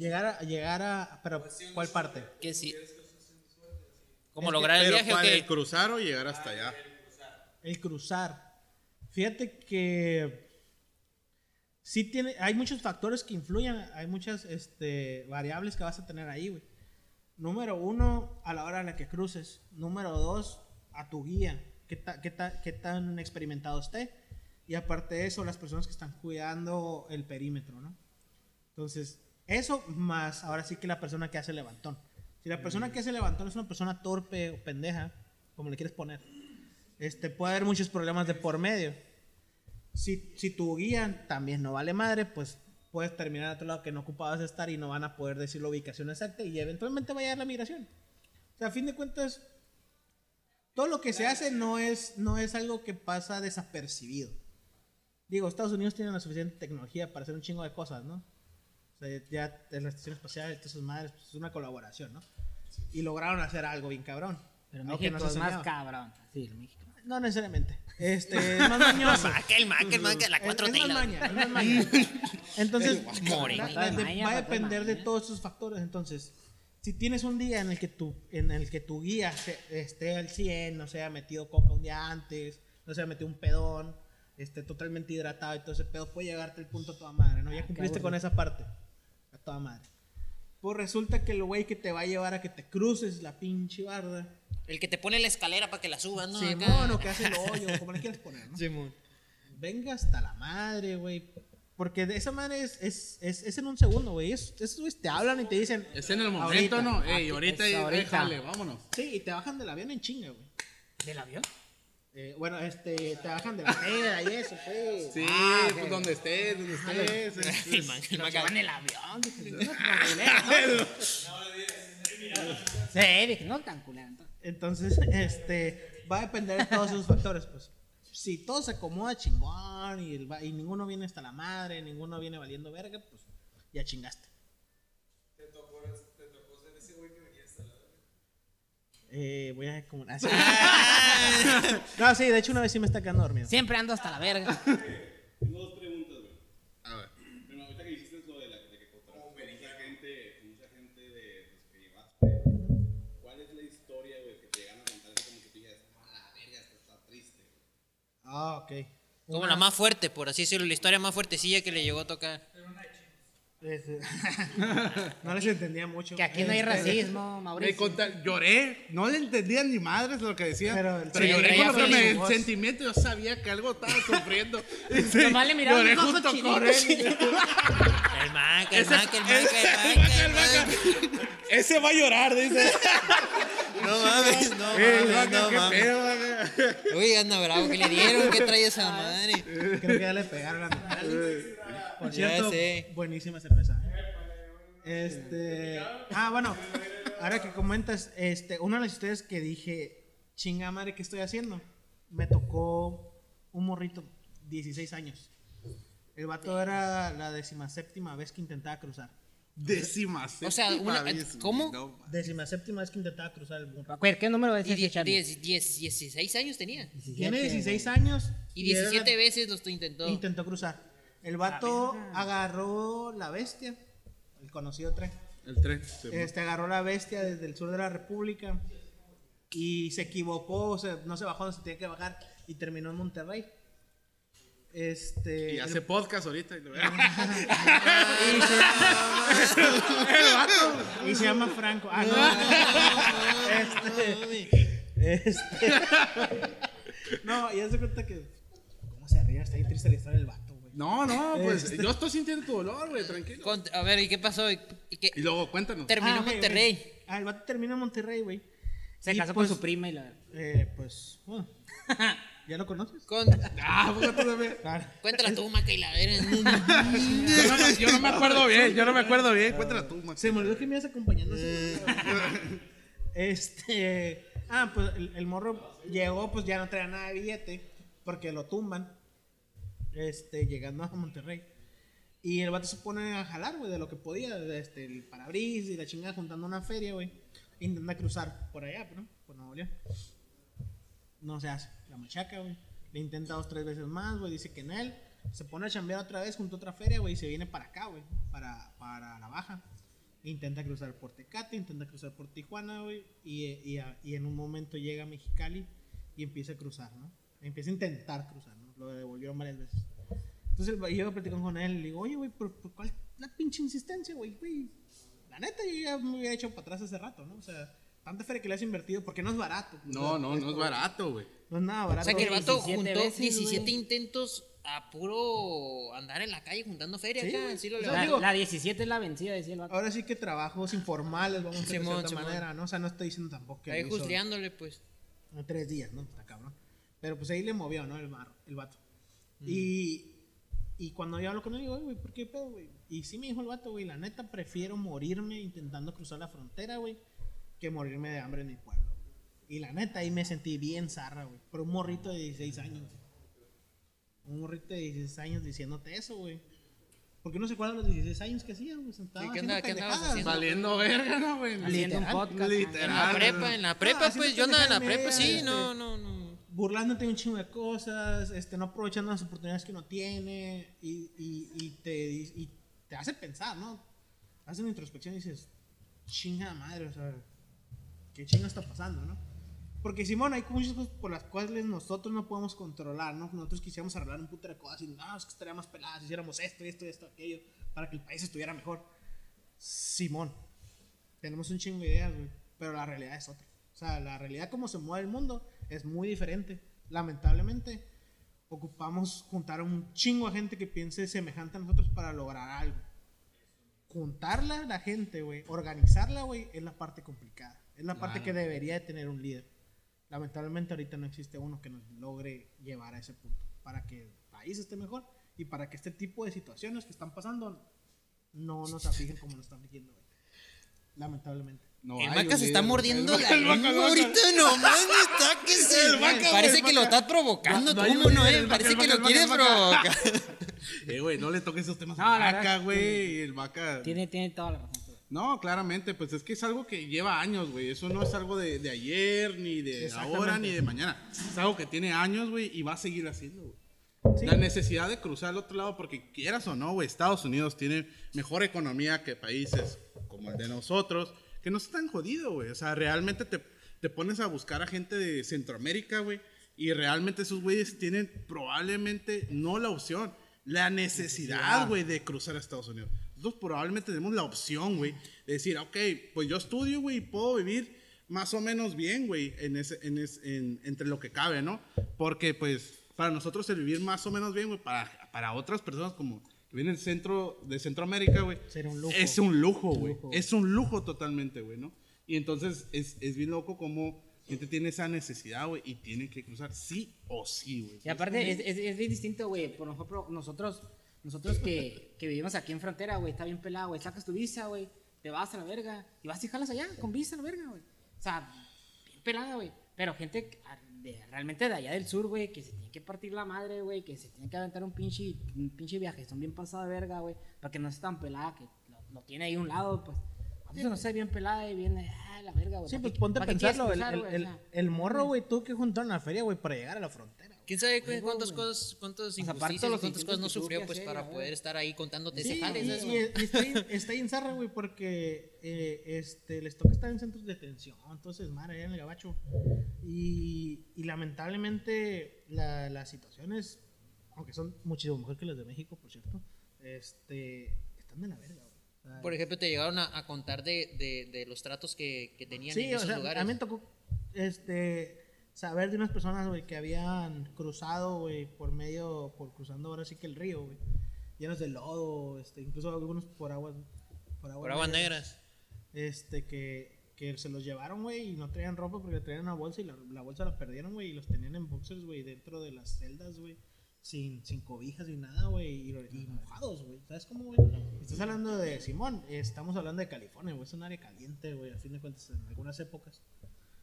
Llegar a, llegar a, pero ¿cuál parte? Que sí. ¿Cómo lograr el Pero viaje o ¿cuál, qué? ¿El cruzar o llegar hasta allá? El cruzar. Fíjate que sí tiene, hay muchos factores que influyen, hay muchas este, variables que vas a tener ahí, güey. Número uno, a la hora en la que cruces. Número dos, a tu guía. ¿Qué, ta- qué, ta- qué tan experimentado esté? Y aparte de eso, las personas que están cuidando el perímetro, ¿no? Entonces, eso más ahora sí que la persona que hace el levantón. Si la persona que hace el levantón es una persona torpe o pendeja, como le quieres poner, este, puede haber muchos problemas de por medio. Si, si tu guía también no vale madre, pues puedes terminar a otro lado que no ocupabas estar y no van a poder decir la ubicación exacta y eventualmente va a llegar la migración. O sea, a fin de cuentas, todo lo que se hace no es, no es algo que pasa desapercibido. Digo, Estados Unidos tiene la suficiente tecnología para hacer un chingo de cosas, ¿no? Sea, ya en la estación espacial, todas esas madres, pues, es una colaboración, ¿no? Y lograron hacer algo bien cabrón. Pero México no es más cabrón. Sí, México. No necesariamente. Este, <laughs> es más mañoso. <laughs> Maca, el maca, el maca, la Es- 4 es, más maña, es más. <laughs> Entonces, va, a depender de todos esos factores. Entonces, si tienes un día en el que tu, en el que tu guía se- esté al 100, no se haya metido coca un día antes, no se haya metido un pedón, esté totalmente hidratado y todo ese pedo, puede llegarte al punto a toda madre, ¿no? Ya cumpliste con esa parte. Toda madre. Pues resulta que el güey que te va a llevar a que te cruces la pinche barda, El que te pone la escalera para que la subas, ¿no? Acá. Simón, o que hace el hoyo, como le quieras poner, ¿no? Simón. venga hasta la madre, güey. Porque de esa madre es, es, es, es en un segundo, güey. Es- Esos güeyes te hablan y te dicen. Es en el momento, Ahorita. ¿no? Ey, Aquí, ahorita, y- ahorita. déjale, vámonos. Sí, y te bajan del avión en chinga, güey. ¿Del avión? Eh, bueno, este, te bajan de la peda y eso, pues. Sí, Ah, pues donde estés, donde estés. es- El maca, el en el avión. Dije, no, no, Sí, dije, no tan culero. entonces. Este, va a depender de todos esos factores, pues. Si todo se acomoda chingón y, el y ninguno viene hasta la madre, ninguno viene valiendo verga, pues ya chingaste. Eh, voy a descomunar. <laughs> Ah, no, sí, de hecho una vez sí me está quedando dormido. Siempre ando hasta la verga. Tengo dos preguntas, güey. A ver. Bueno, ahorita que hiciste lo de la de que contrataste mucha gente, mucha gente de los que llevaste, ¿cuál es la historia, güey, que te llegan a contar como que tú digas, a la verga, esto está triste, güey? Ah, ok. Como la más fuerte, por así decirlo, la historia más fuertecilla que le llegó a tocar. Este, <laughs> no les entendía mucho. Que aquí no hay Este, racismo, Me Mauricio. conta- lloré, no le entendía ni madres lo que decía. Pero Pero, el- lloré con lo que me- sentimiento, yo sabía que algo estaba sufriendo. <laughs> Sí, Nomás le miraba lloré junto con él. <laughs> El maca, el Ese- maca, el maca, el maca, el maca. Ese va a llorar, dice. No mames, no Eh, mames, no mames. Uy, anda bravo, que le dieron? ¿Qué trae esa madre? Creo que ya le pegaron a Por Ya cierto, sé. buenísima cerveza. ¿eh? Este. Ah, bueno. Ahora que comentas, este, una de las historias que dije, chinga madre, ¿qué estoy haciendo? Me tocó un morrito, 16 años. El vato era la decimaséptima vez que intentaba cruzar. Décima. O sea, séptima una- vez, ¿cómo? no, Decimaséptima vez que intentaba cruzar el mundo. ¿Qué número es Y ese, die- Charlie? diez- diez- 16 años tenía. Tiene 17, 16 años. Y la- 17 veces los intentó. Intentó cruzar. El vato agarró la bestia, el conocido tren. El tren. sí, Este agarró la bestia desde el sur de la República y se equivocó, o sea, no se bajó donde se tenía que bajar y terminó en Monterrey. Este. Y el- hace podcast ahorita. y lo- <laughs> y se llama Franco. Ah, no. este, <laughs> este. no, y haz de cuenta que. ¿Cómo se ríe? Está bien triste la historia del vato. No, no, pues Este. yo estoy sintiendo tu dolor, güey, tranquilo. Con- a ver, ¿y qué pasó? ¿Y qué- Y luego cuéntanos. Terminó Ah, Monterrey. ok. Ah, el vato terminó en Monterrey, güey. Se Y, casó pues, con su prima y la. Eh, pues, bueno. <laughs> ¿Ya lo conoces? Con- Ah, pues tú también. Claro. Cuéntala tú, Maca, y la verga. <laughs> Yo no, me- yo no me acuerdo bien, yo no me acuerdo bien. Cuéntala tú, Max. Se me olvidó que me ibas acompañando. así. <laughs> este. Ah, pues el, el morro llegó, pues ya no traía nada de billete. Porque lo tumban. Este, llegando a Monterrey. Y el vato se pone a jalar, güey, de lo que podía. Este, el parabrisas y la chingada juntando una feria, güey. Intenta cruzar por allá, ¿no? Por Nuevo. No se hace. La machaca, güey. Le intenta dos, tres veces más, güey. Dice que en él. Se pone a chambear otra vez junto a otra feria, güey. Y se viene para acá, güey. Para, para la baja. Intenta cruzar por Tecate, intenta cruzar por Tijuana, güey. Y, y, y en un momento llega a Mexicali y empieza a cruzar, ¿no? Empieza a intentar cruzar. Lo devolvieron varias veces. Entonces el- yo platicando con él, le digo, oye, güey, ¿por, por cuál la pinche insistencia, güey? Güey, la neta, yo ya me hubiera hecho para atrás hace rato, ¿no? O sea, tanta feria que le has invertido, porque no es barato. pues, No, o no, no es barato, güey. No es nada O barato. sea que el vato 17 juntó veces, 17 güey. intentos a puro andar en la calle juntando feria Sí, acá. lo O sea, La, levantó. digo- la 17 es la vencida, decía el vato. Ahora sí que trabajos informales, vamos a decir de cierta Simón. manera, ¿no? O sea, no estoy diciendo tampoco que Ahí juzleándole, pues. en tres días, ¿no? Está cabrón. Pero pues ahí le movió, ¿no? El barro, el vato. Y, y cuando yo hablo con él, digo, "Oye, güey, ¿por qué pedo, güey? Y sí me dijo el vato, güey, la neta prefiero morirme intentando cruzar la frontera, güey, que morirme de hambre en mi pueblo. Y la neta ahí me sentí bien zarra, güey. Por un morrito de 16 años. Un morrito de 16 años diciéndote eso, güey. ¿Por qué no se acuerdan los 16 años que hacía, güey? Sentaba Sí, ¿qué haciendo andaba- qué haciendo? Saliendo verga, ¿no, güey? Haciendo un podcast. literal. En la Ah, prepa, en la prepa, así pues yo andaba en la prepa, media, sí, este, no, no, no. Burlándote un chingo de cosas, este, no aprovechando las oportunidades que uno tiene y, y, y te, y te hace pensar, ¿no? Haces una introspección y dices, chinga madre, o sea, ¿qué chingo está pasando, no? Porque Simón, hay muchas cosas por las cuales nosotros no podemos controlar, ¿no? Nosotros quisiéramos arreglar un puto de cosas y no, es que estaríamos peladas, hiciéramos esto, esto, esto, aquello, para que el país estuviera mejor. Simón, tenemos un chingo de ideas, güey, pero la realidad es otra. O sea, la realidad como se mueve el mundo es muy diferente. Lamentablemente, ocupamos juntar a un chingo de gente que piense semejante a nosotros para lograr algo. Juntarla, la gente, güey, organizarla, güey, es la parte complicada. Es la parte que debería de tener un líder. Lamentablemente ahorita no existe uno que nos logre llevar a ese punto. Para que el país esté mejor y para que este tipo de situaciones que están pasando no nos afligen como nos están afligiendo, güey. Lamentablemente. No el vaca se está mordiendo El la vaca- el vaca- lengua el vaca- ahorita nomás está que se El vaca, parece el que lo estás provocando No, tú, no ¿no? eh? Parece que vaca, lo quieres provocar. <laughs> Eh, güey, no le toques esos temas No, a la vaca, güey. El vaca. Tiene, tiene toda la razón. No, claramente, pues es que es algo que lleva años, güey. Eso no es algo de, de ayer, ni de ahora, ni de mañana. Es algo que tiene años, güey, y va a seguir haciendo, güey. Sí. La necesidad de cruzar al otro lado, porque quieras o no, güey, Estados Unidos tiene mejor economía que países como el de nosotros, que no están jodidos, güey. O sea, realmente te, te pones a buscar a gente de Centroamérica, güey, Y realmente esos güeyes tienen probablemente no la opción, la necesidad, güey, de cruzar a Estados Unidos. Nosotros probablemente tenemos la opción, güey, de decir, ok, pues yo estudio, güey, y puedo vivir más o menos bien, güey, en ese, en ese- en- entre lo que cabe, ¿no? Porque, pues, para nosotros el vivir más o menos bien, güey, para, para otras personas como que vienen del centro, de Centroamérica, güey, Sería un lujo. es un lujo, güey. Es un lujo totalmente, güey, ¿no? Y entonces es, es bien loco como gente tiene esa necesidad, güey, y tiene que cruzar sí o sí, güey. Y aparte, es, es, es bien distinto, güey. Por ejemplo, nosotros, nosotros que, que vivimos aquí en frontera, güey, está bien pelado, güey. Sacas tu visa, güey, te vas a la verga y vas y jalas allá con visa a la verga, güey. O sea, bien pelada, güey. Pero gente de- realmente de allá del sur, güey, que se tiene que partir la madre, güey, que se tiene que aventar un pinche, un pinche viaje, son bien pasados de verga, güey, para que no esté tan pelada, que lo, lo tiene ahí a un lado, pues. Eso no sé, bien pelada y bien, ah, la verga, güey. Sí, ¿pa' pues ponte a pensarlo. El, el- sea, morro, güey, tuvo que juntar una feria, güey, para llegar a la frontera. ¿Quién sabe Huevo, cuántas güey. cosas, cuántas aparte injusticias los cuántas cosas no sufrió pues hacer, para poder estar ahí contándote Sí, ese jale, y, y- y está, está bien zarra, güey, porque eh, este, les toca estar en centros de detención, entonces, madre, allá en el gabacho. Y, y lamentablemente la, las situaciones, aunque son muchísimo mejor que las de México, por cierto, este, están de la verga, güey. O Por ejemplo, te llegaron a, a contar de, de, de los tratos que, que tenían Sí, en o esos sea, lugares. a mí me tocó este, saber de unas personas, güey, que habían cruzado, güey, por medio, por cruzando ahora sí que el río, güey, llenos de lodo, este, incluso algunos por aguas, por aguas, Por aguas negras. este, que, que se los llevaron, güey, y no traían ropa porque traían una bolsa y la, la bolsa la perdieron, güey, y los tenían en boxers, güey, dentro de las celdas, güey, sin, sin cobijas ni nada, güey, y, y mojados, güey, ¿sabes cómo, güey? Estás hablando de Simón, estamos hablando de California, güey, es un área caliente, güey, a fin de cuentas, en algunas épocas,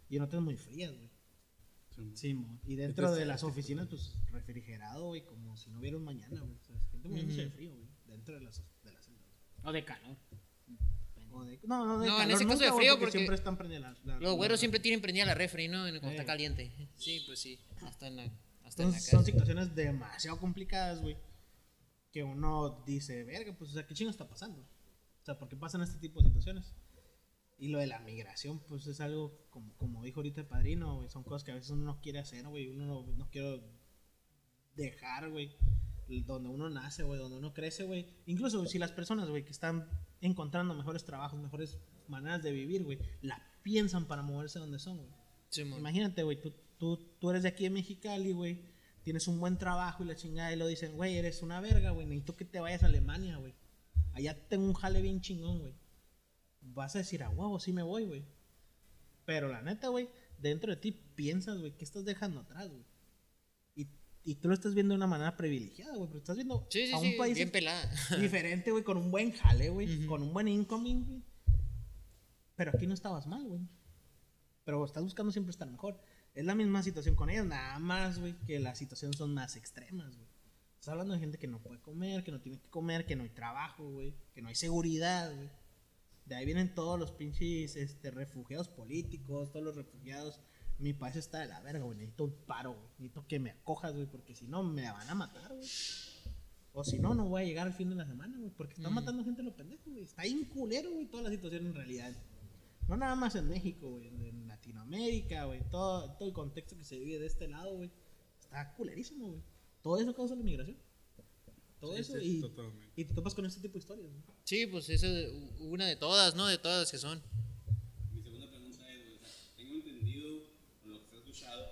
y en otras muy frías, güey. Sí, mo. Y dentro de las oficinas, pues refrigerado, güey, como si no hubiera un mañana, güey. O sea, gente muriéndose de frío, güey, dentro de las, de las celdas. O de calor. O de, no, no, de No, en ese caso nunca, de frío, porque, porque siempre están prendidas las. las- Los güeros siempre tienen prendida la refri, ¿no? Cuando Sí. está caliente. <laughs> Sí, pues sí. Hasta en la, hasta en la Entonces, son situaciones demasiado complicadas, güey. Que uno dice, verga, pues, o sea, ¿qué chingo está pasando? O sea, ¿por qué pasan este tipo de situaciones? Y lo de la migración, pues es algo, como, como dijo ahorita el padrino, güey, son cosas que a veces uno no quiere hacer, güey. Uno no, no quiere dejar, güey, donde uno nace, güey, donde uno crece, güey. Incluso si las personas, güey, que están encontrando mejores trabajos, mejores maneras de vivir, güey, la piensan para moverse donde son, güey. Sí. Imagínate, güey, tú, tú, tú eres de aquí de Mexicali, güey. Tienes un buen trabajo y la chingada y lo dicen, güey, eres una verga, güey. Necesito que te vayas a Alemania, güey. Allá tengo un jale bien chingón, güey. Vas a decir, a huevo, sí me voy, güey. Pero la neta, güey, dentro de ti piensas, güey, ¿qué estás dejando atrás, güey? Y, y tú lo estás viendo de una manera privilegiada, güey. Pero estás viendo Sí, sí, a un sí. país Bien pelada. <laughs> diferente, güey, con un buen jale, güey, con un buen incoming, güey. Pero aquí no estabas mal, güey. Pero estás buscando siempre estar mejor. Es la misma situación con ellos, nada más, güey, que las situaciones son más extremas, güey. Estás hablando de gente que no puede comer, que no tiene que comer, que no hay trabajo, güey, que no hay seguridad, güey. De ahí vienen todos los pinches este, refugiados políticos, todos los refugiados. Mi país está de la verga, güey. Necesito un paro, güey. Necesito que me acojas, güey, porque si no me van a matar, güey. O si no, no voy a llegar al fin de la semana, güey. Porque están matando gente a los pendejos, güey. Está bien culero, güey, toda la situación en realidad. No nada más en México, güey. En, en Latinoamérica, güey. Todo, todo el contexto que se vive de este lado, güey. Está culerísimo, güey. Todo eso causa la migración. Todo Sí, eso sí, y, y te topas con este tipo de historias, güey. Sí, pues esa es una de todas, ¿no? De todas que son. Mi segunda pregunta es, o sea, tengo entendido, o lo que se ha escuchado,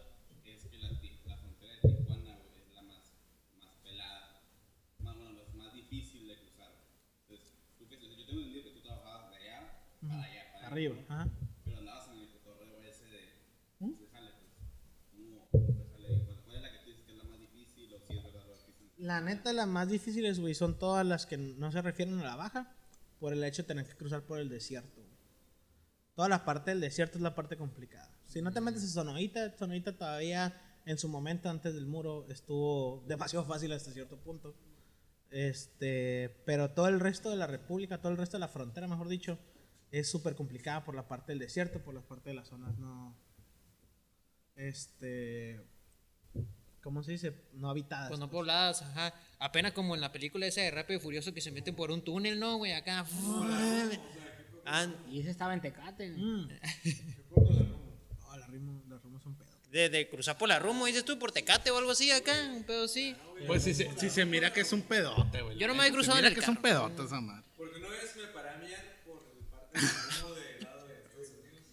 es que la, la frontera de Tijuana, es la más, más pelada, más, bueno, la más difícil de cruzar. Entonces, tú que, yo tengo entendido que tú trabajabas de allá para allá, para Arriba. allá, Ajá. pero andabas en el cotorreo ese de, de jale, pues. ¿Cómo, cómo fue jale? ¿Cuál, ¿Cuál es la que tú dices que es la más difícil o si es verdad lo que dicen? La neta, las más difíciles, güey, son todas las que no se refieren a la baja por el hecho de tener que cruzar por el desierto, güey. Toda la parte del desierto es la parte complicada. Si no te metes en Sonoita, Sonoita todavía en su momento antes del muro estuvo demasiado fácil hasta cierto punto. Este, pero todo el resto de la república, todo el resto de la frontera, mejor dicho, es súper complicada por la parte del desierto, por la parte de las zonas no. Este. ¿Cómo se dice? No habitadas. Pues no pues. pobladas, ajá. Apenas como en la película esa de Rápido y Furioso que se meten por un túnel, ¿no, güey? Acá. Ah, Y ese estaba en Tecate, güey. Mm. <laughs> La pedos. De, de cruzar por la rumbo, dices tú, por Tecate o algo así acá, un pedo así. Pues si se, si se mira que es un pedote, güey. Yo no me he Se cruzado mira en el que es un pedote esa madre. Porque una vez me paré a miar por parte del <laughs> rumbo del lado de Estados Unidos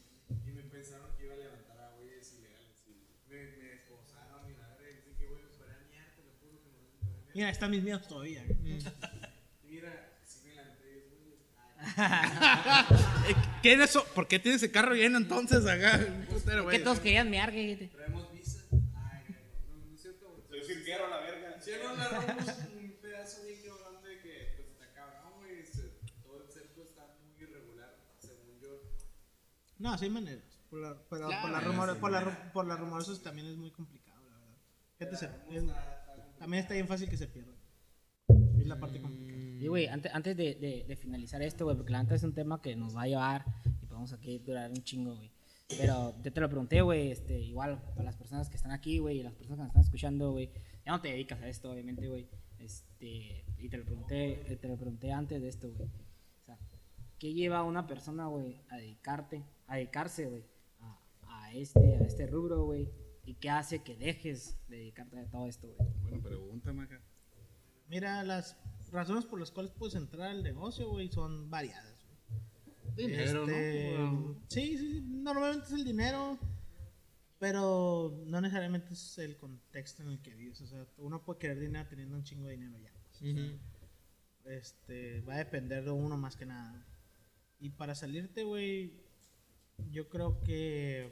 y me pensaron que iba a levantar a güeyes ilegales. Y me, me esposaron y la verdad, dicen que güey, me paré a miar, te lo juro que me paré a miar. Mira, están mis miedos todavía. güey. Y mira, sí me Eh, ¿Qué es eso? ¿Por qué tiene ese carro lleno entonces acá? Un putero, ¿Qué güey. todos querían mear? ¿Qué dijiste? traemos visa. Ay, no, no, no es cierto. Soy cirquero a la verga. Si no agarramos un pedazo bien grande que pues está cabrón, güey. Todo el cerco está muy irregular, según yo. No, sí hay maneras. Por la, por, la rumor, por, la, ru- por las rumorosas también es muy complicado, la verdad. Gente se- también está bien fácil que se pierda. Es la parte complicada. Y, güey, antes, antes de, de, de finalizar esto, güey, porque la neta es un tema que nos va a llevar y podemos aquí durar un chingo, güey. Pero yo te lo pregunté, güey, este, igual para las personas que están aquí, güey, y las personas que nos están escuchando, güey. Ya no te dedicas a esto, obviamente, güey. Este, y te lo pregunté, eh, te lo pregunté antes de esto, güey. O sea, ¿qué lleva a una persona, güey, a dedicarte, a dedicarse, güey, a, a este, a este rubro, güey? ¿Y qué hace que dejes de dedicarte a todo esto, güey? Bueno, pregúntame acá. Mira, las razones por las cuales puedes entrar al negocio, güey, son variadas. Dinero, Este, ¿no? Sí, sí, sí, normalmente es el dinero, pero no necesariamente es el contexto en el que vives. O sea, uno puede querer dinero teniendo un chingo de dinero ya. pues, o sea, este, va a depender de uno más que nada. Y para salirte, güey, yo creo que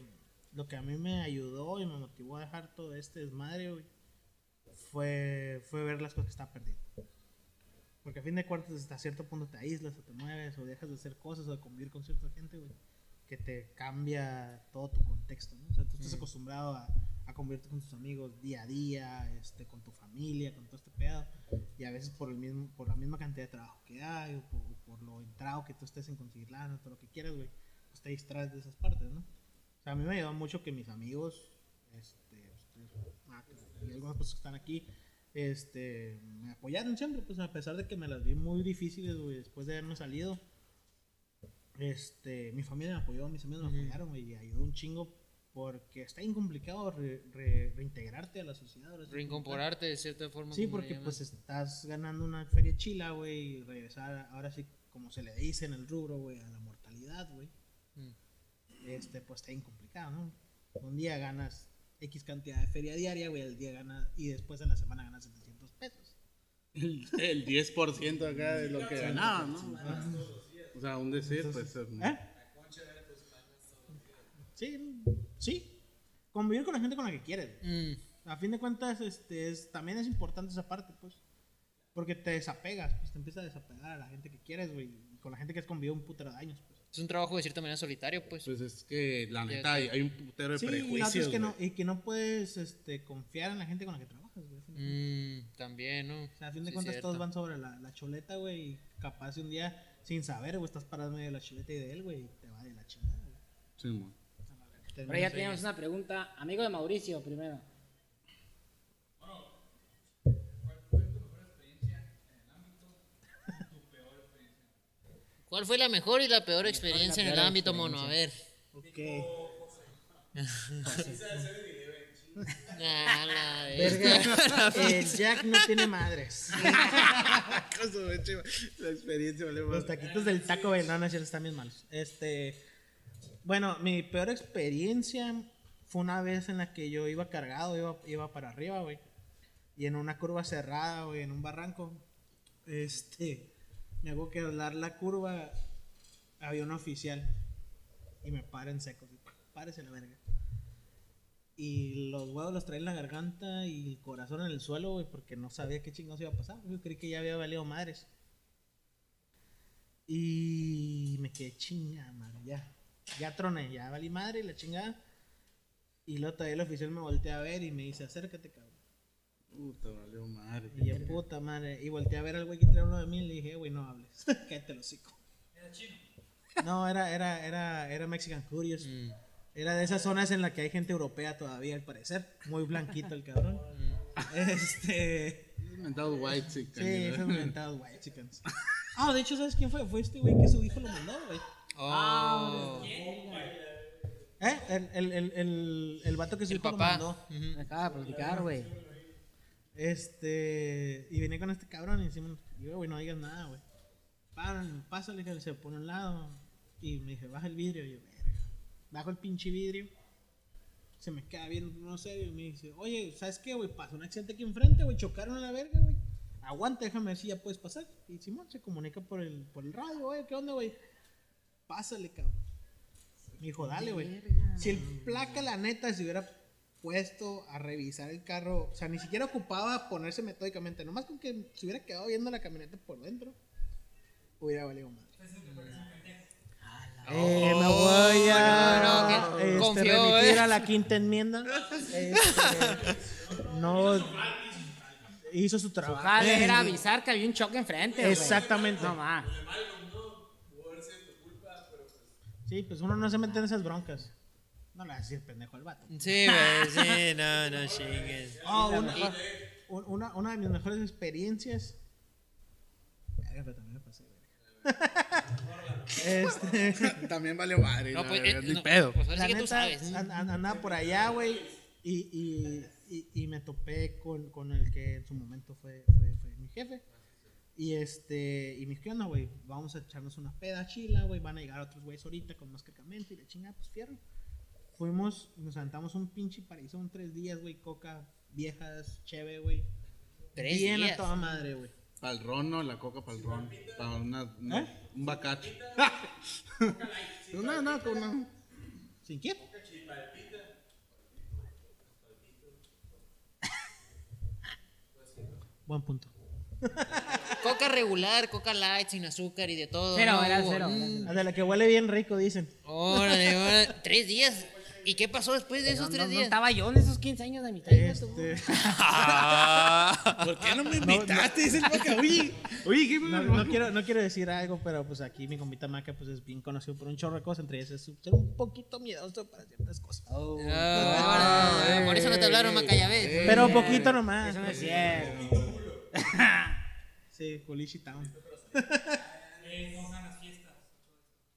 lo que a mí me ayudó y me motivó a dejar todo este desmadre, güey, fue, fue ver las cosas que estaba perdiendo. Porque a fin de cuentas, hasta cierto punto te aíslas o te mueves o dejas de hacer cosas o de convivir con cierta gente, güey, que te cambia todo tu contexto, ¿no? O sea, tú estás acostumbrado a, a convivirte con tus amigos día a día, este, con tu familia, con todo este pedo, y a veces por, el mismo, por la misma cantidad de trabajo que hay o por, o por lo entrado que tú estés en conseguir lana, todo lo que quieras, güey, pues te distraes de esas partes, ¿no? O sea, a mí me ayudó mucho que mis amigos, este, ah, y algunas personas que están aquí, este, me apoyaron siempre, pues a pesar de que me las vi muy difíciles, güey, después de haberme salido, este, mi familia me apoyó, mis amigos me apoyaron, güey, y ayudó un chingo porque está bien complicado re- re- reintegrarte a la sociedad. Reincorporarte de cierta forma. Sí, porque pues estás ganando una feria chila, güey, y regresar, ahora sí, como se le dice en el rubro, güey, a la mortalidad, güey. Mm. Este, pues está bien complicado, ¿no? Un día ganas X cantidad de feria diaria, güey, el día ganas, y después en la semana ganas 700 pesos. El, el 10% acá de lo que ganaba, ¿no? O sea, un decir, pues. ¿Eh? Sí, sí. Convivir con la gente con la que quieres. Mm, A fin de cuentas, este, es, también es importante esa parte, pues. Porque te desapegas, pues te empiezas a desapegar a la gente que quieres, güey. y Con la gente que has convivido un putero de años. Es un trabajo de cierta manera solitario, pues. Pues es que la neta hay, hay un putero de Sí, y otra prejuicios. es que no, güey. y que no puedes este, confiar en la gente con la que trabajas, güey. Mm, también, ¿no? O sea, a fin de Sí, cuentas cierto. todos van sobre la, la choleta, güey. Y capaz de un día, sin saber, güey, estás parado en medio de la choleta y de él, güey. Y te va de la chingada, güey. Sí, mo. Pero ya tenemos una pregunta. Amigo de Mauricio, primero. ¿Cuál fue la mejor y la peor experiencia en el ámbito mono? A ver. Ok. La <laughs> Verga, el Jack no tiene madres. La experiencia vale más. Los taquitos del taco, es cierto, están bien malos. Este, bueno, mi peor experiencia fue una vez en la que yo iba cargado, iba, iba para arriba, güey. Y en una curva cerrada, güey, en un barranco. Este, me hago que dar la curva, había un oficial. Y me para en seco, párese la verga. Y los huevos los traía en la garganta y el corazón en el suelo, güey, porque no sabía qué chingados iba a pasar. Yo creí que ya había valido madres. Y me quedé chinga, madre, ya. Ya troné, ya valí madre, la chingada. Y luego todavía el oficial me voltea a ver y me dice, acércate, cabrón. Puta, valió madre. Y yo, puta madre. Y volteé a ver al güey que traía uno de mí y le dije, güey, no hables. <laughs> Cállate el hocico. Era chino. No, era, era, era, era Mexican Curious. Era de esas zonas en las que hay gente europea todavía, al parecer. Muy blanquito el cabrón. <laughs> Este. Inventado white chicken. Sí, esos inventados white chickens. <laughs> Ah, de hecho, ¿sabes quién fue? Fue este güey que su hijo lo mandó, güey. Oh. ¿Eh? el, el, el, el, el vato que su El hijo lo papá. mandó. Ujú. Me acaba de platicar, güey. Este, y vine con este cabrón y decimos, yo, güey, no digas nada, güey. Párale, pásale, que se pone a un lado. Y me dije, baja el vidrio. Y yo, verga. Bajo el pinche vidrio. Se me queda viendo, no sé, y me dice, oye, ¿sabes qué, güey? Pasó un accidente aquí enfrente, güey, chocaron a la verga, güey. Aguanta, déjame ver si ya puedes pasar. Y Simón se comunica por el, por el radio, güey, ¿qué onda, güey? Pásale, cabrón. Me dijo, dale, güey. Si el placa, la neta, se hubiera puesto a revisar el carro, o sea, ni siquiera ocupaba ponerse metódicamente, nomás con que se hubiera quedado viendo la camioneta por dentro, hubiera valido madre. Eh, me voy a no, no, que este, confió, remitir eh. a la quinta enmienda. Este, <laughs> no hizo su trabajo. Jale era avisar que había un choque enfrente. Exactamente. No más. Sí, pues uno no se mete en esas broncas. No le vas a decir pendejo al vato. Sí, güey, sí, no, no chingues. Oh, una, un- una, una de mis mejores experiencias. También me pasé, verga. <laughs> este, También valió madre. No, pues, eh, ni no, pedo. Pues ahora la sí que tú sabes. an- an- andaba por allá, güey. Y, y, y, y me topé con, con el que en su momento fue, fue, fue mi jefe. Y este, y ¿qué onda, güey? Vamos a echarnos una peda chila, güey. Van a llegar otros güeyes ahorita con más cargamento y la chingada, pues fierro. Fuimos, nos aventamos un pinche parizón tres días, güey. Coca, viejas, cheve, güey. Tres Bien a toda madre, güey. Para el ron, ¿no? La coca para el ron. Para una, una- ¿Eh? un bacacho. <laughs> no, no, con una. ¿Sin quién? Buen punto. Coca regular, coca light, sin azúcar y de todo. Cero, no era cero. Mm, De la que huele bien rico, dicen. Órale, órale. Tres días. ¿Y qué pasó después de esos No, tres no, no días? estaba yo en esos 15 años de mi tía. tú. Este, <laughs> ¿Por qué no me invitaste? El vaca. Oye, oye, ¿qué no, me no quiero, no quiero decir algo, pero pues aquí mi compita Maca pues es bien conocido por un chorro de cosas, entre ellas es ser un poquito miedoso para ciertas cosas. Ah, por eso no te hablaron, Macayabé. Pero poquito nomás. Eso no es cierto. <laughs> Sí, Culichi Town. <laughs> Eh, ¿cómo van las fiestas?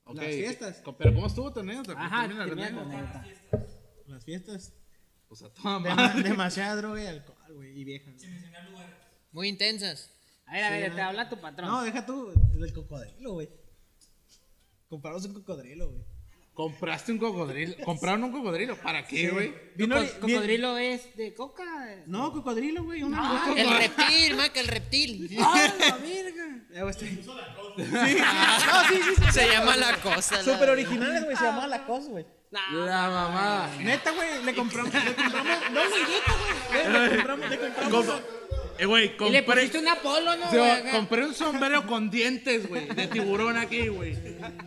Las fiestas. Pero ¿cómo estuvo tu anécdota? Ajá, Termina la anécdota. Las fiestas. Pues a toda Dema- madre. demasiada droga y alcohol, güey, y viejas. güey. Mencionar lugares. Muy intensas. A ver, a ver, te habla tu patrón. No, deja tú, el cocodrilo, güey. Compramos un cocodrilo, güey. Compraste un cocodrilo. ¿Compraron un cocodrilo? ¿Para qué, güey? Vino Co- vi- ¿Cocodrilo es de coca? No, cocodrilo, güey. Una Ah, El reptil, Maca, el reptil. <laughs> ¡Ah, la verga! Güey, este- <laughs> Sí. No, sí, sí, sí. Se llama la cosa. Súper originales, güey. Se llamaba la cosa, güey. La mamá. Neta, güey. Le compramos. Le compramos. No, güey, neta, güey. Le compramos. Le compramos. Eh, güey, Y le compré, pusiste un Apolo, ¿no? Compré un sombrero con dientes, güey, de tiburón aquí, güey.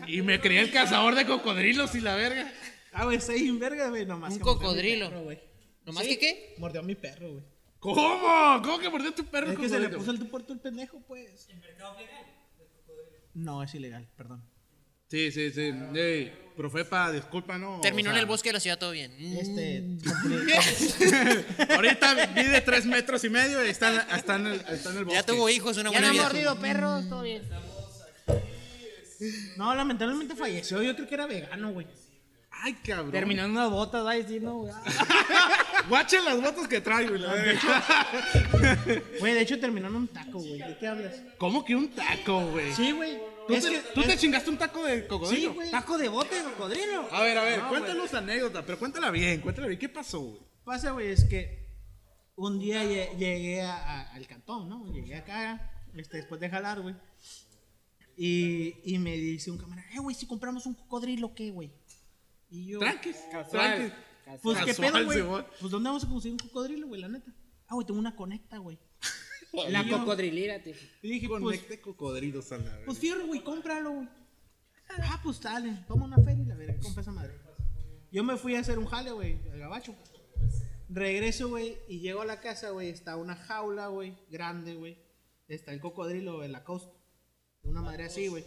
Y me creí el cazador de cocodrilos y la verga. Ah, güey, en verga, güey. Nomás Un que a cocodrilo. perro, güey. ¿Nomás Sí, que qué? Mordió a mi perro, güey. ¿Cómo? ¿Cómo que mordió tu perro? Es que se le puso el puerto el pendejo, pues. ¿El mercado legal? No, es ilegal, perdón. Sí, sí, sí. Profepa, disculpa, ¿no? Terminó O en el bosque de la ciudad todo bien. Este. <laughs> Ahorita mide tres metros y medio y está, en- está, en, el, está en el bosque. Ya tuvo hijos, una Ya buena no ha vida. mordido perros, todo bien. No, lamentablemente falleció. Yo creo que era vegano, güey. Ay, cabrón. Terminó en unas botas, va a decir, no, güey. <laughs> Guachen las botas que traigo. y la verga. Güey, de hecho terminó en un taco, güey. ¿De qué hablas? ¿Cómo que un taco, güey? Sí, güey. ¿Tú, Es te, que- tú te es- chingaste un taco de Sí, cocodrilo? güey. Taco de bote de cocodrilo. A ver, a ver, No, cuéntanos anécdota, pero cuéntala bien, cuéntala bien. ¿Qué pasó, güey? Pasa, güey, es que un día lle- llegué a- a- al cantón, ¿no? Llegué acá, este, después de jalar, güey. Y, y me dice un camarada, eh, güey, si compramos un cocodrilo, ¿qué, güey? Y yo, Tranquis. Casual. Tranquis. pues, ¿qué pedo, güey? Pues, ¿dónde vamos a conseguir un cocodrilo, güey, la neta? Ah, güey, tengo una conecta, güey. La Y yo- cocodrilera, tío. Y dije, pues, Conecte cocodrilos a la verga. pues fierro, güey, cómpralo, güey. Ah, pues dale, toma una feria y la verga, compra esa madre. Yo me fui a hacer un jale, güey, al gabacho. Regreso, güey, y llego a la casa, güey, está una jaula, güey, grande, güey. Está el cocodrilo, en la costa. Una madre así, güey.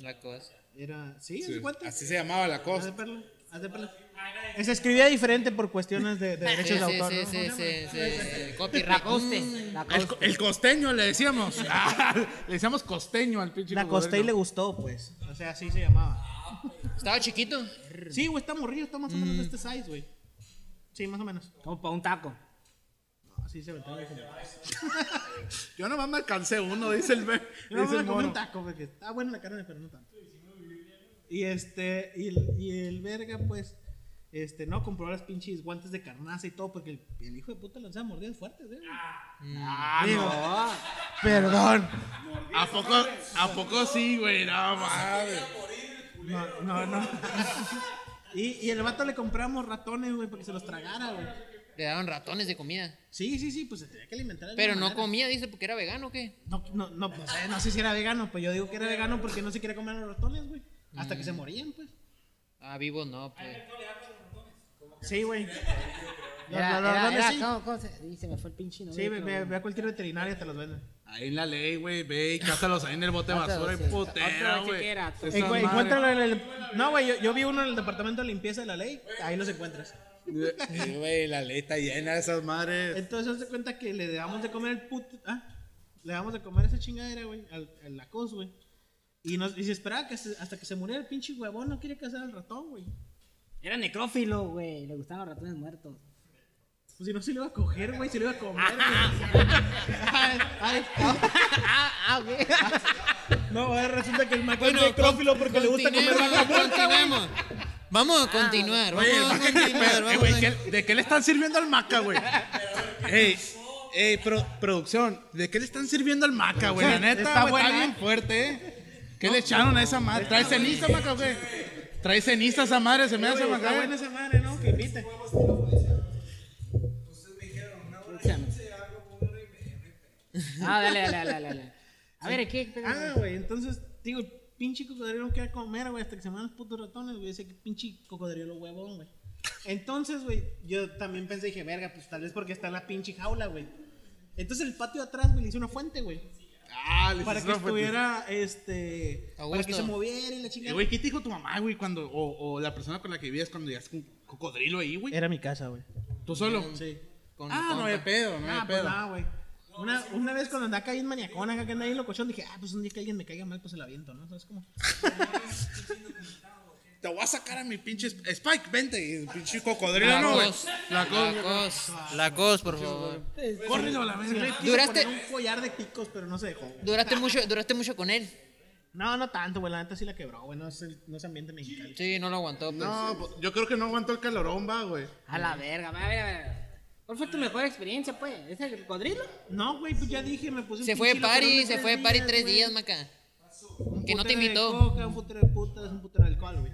La cosa. Era, ¿sí? ¿haz Sí, de cuenta? Así se llamaba la Haz cosa. de perla, haz de perla. Se escribía diferente por cuestiones de, de Sí, derechos de autor, sí, ¿no? sí, sí, sí. Copyright. La coste. Mm. La El, coste. co- el costeño le decíamos. Ah, <laughs> le decíamos costeño al pinche La costé y le gustó, pues. O sea, así se llamaba. Estaba chiquito. Sí, güey, está morrillo, está más o menos de este size, güey. Sí, más o menos. Como para un taco. Así se como. <laughs> Yo nomás me alcancé uno, dice el, me- Yo no dice me el comí un taco porque está buena la carne, pero no tanto. Y este, y el, y el verga, pues, este, no, compró las pinches guantes de carnaza y todo porque el, el hijo de puta lanzaba mordidas fuertes, ¿eh? Ah, Digo, no. Perdón. ¿A poco, ¿A poco sí, güey? No, mames. No, no, no. y, y el vato le compramos ratones, güey, para que se los tragara, güey. Le daban ratones de comida. Sí, sí, sí, pues se tenía que alimentar. Pero no manera. comía, dice, porque era vegano o qué. No, no, no, no sé, no sé si era vegano, pues yo digo que era vegano porque no se quiere comer los ratones, güey. Hasta que se morían, pues. Ah, vivos no, pues. Sí, güey. <laughs> Era, era, ratones era- sí. ¿cómo- cómo se, y se me fue el pinche nombre, Sí, ve, pero- ve- ve a cualquier veterinario te los venden. Ahí en la ley, güey, ve y cázalos ahí en el bote de basura y sí. putera, güey. Eh, encuéntralo en el. No, güey, yo, yo vi uno en el departamento de limpieza de la ley. Ahí los encuentras. Eh, Güey, la ley está llena de esas madres. Entonces, haz de cuenta que le damos de comer el puto. Ah, le damos de comer esa chingadera, güey, al, al lacos, güey. Y, nos, y se esperaba que se- hasta que se muriera el pinche huevón, no quiere cazar al ratón, güey. Era necrófilo, güey. Le gustaban los ratones muertos. Pues si no se lo iba a coger, güey, se lo iba a comer, ay, ah, ah, <laughs> güey. No, ahora resulta que el Mac Bueno, es necrófilo porque le gusta comer vaca muerta, continuemos. Vamos a continuar, Oye, vamos a ¿para qué- continuar, pero, eh, vamos güey, a- ¿qué- ¿de qué le están sirviendo al maca, güey? Ey, ey, pro- producción, ¿de qué le están sirviendo al maca, güey? La neta, Está buena, está bien ¿eh? fuerte, ¿eh? ¿Qué le echaron a esa madre? ¿Trae ceniza, maca, güey? ¿Trae ceniza esa madre? Se me hace, Güey, maca. Está buena esa madre, ¿no? Que invite. Ah, dale, dale, dale, dale, dale. A ver, ¿qué? Ah, güey, entonces, digo, el pinche cocodrilo no quiere comer, güey, hasta que se mueran los putos ratones, güey, ese pinche cocodrilo huevón, güey. Entonces, güey, yo también pensé, dije, verga, pues tal vez porque está en la pinche jaula, güey. Entonces el patio de atrás, güey, le hice una fuente, güey. Ah, le Para que estuviera, este, para que se moviera y la Eh, chingada. Güey, ¿qué te dijo tu mamá, güey, cuando, o, o la persona con la que vivías cuando llegaste con un cocodrilo ahí, güey? Era mi casa, güey. ¿Tú solo? Sí. Con ah, no hay pedo, no Ah, pues pedo. nada, güey. Una, una vez cuando andaba ahí en Mañacona, acá que anda ahí en locochón, dije, ah, pues un día que alguien me caiga mal, pues se la aviento, ¿no? ¿Sabes cómo? <laughs> Te voy a sacar a mi pinche Sp- Spike, vente. Y el pinche cocodrilo, La no, güey. cos, La la cos. la cos, por favor. Córrelo a la verga. Duraste- un collar de picos, pero no se dejó. Duraste mucho, duraste mucho con él. No, no tanto, güey. La neta sí la quebró, güey. No es, el- no es ambiente mexicano. Sí, no lo aguantó, pues. No, pues, yo creo que no aguantó el calorón, va, güey. A la verga, a ver, a ver. ¿Cuál fue tu mejor experiencia, pues? ¿Es el cocodrilo? No, güey, pues ya dije, me puse un Se fue de party, de se fue de party tres días, maca. Que no te invitó. coca, un putero de putas, un putero de alcohol, güey.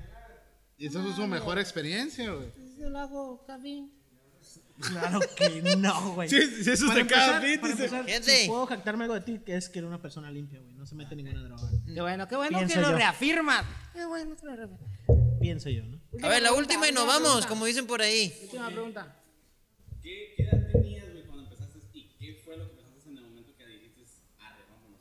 Y esa es su mejor experiencia, güey. Yo lo hago, café. Claro que no, güey. Sí, sí, eso Para es de cada empezar- beat, para dice. empezar, Gente. si puedo jactarme algo de ti, que es que eres una persona limpia, güey. No se mete ninguna droga. Qué bueno, qué bueno Pienso que lo yo. reafirmas. Qué bueno que lo reafirmas. Pienso yo, ¿no? A ver, la última y nos vamos, pregunta. como dicen por ahí. Última pregunta. ¿Qué, ¿Qué edad tenías, güey, cuando empezaste? ¿Y qué fue lo que pensaste en el momento que dijiste, arre, vámonos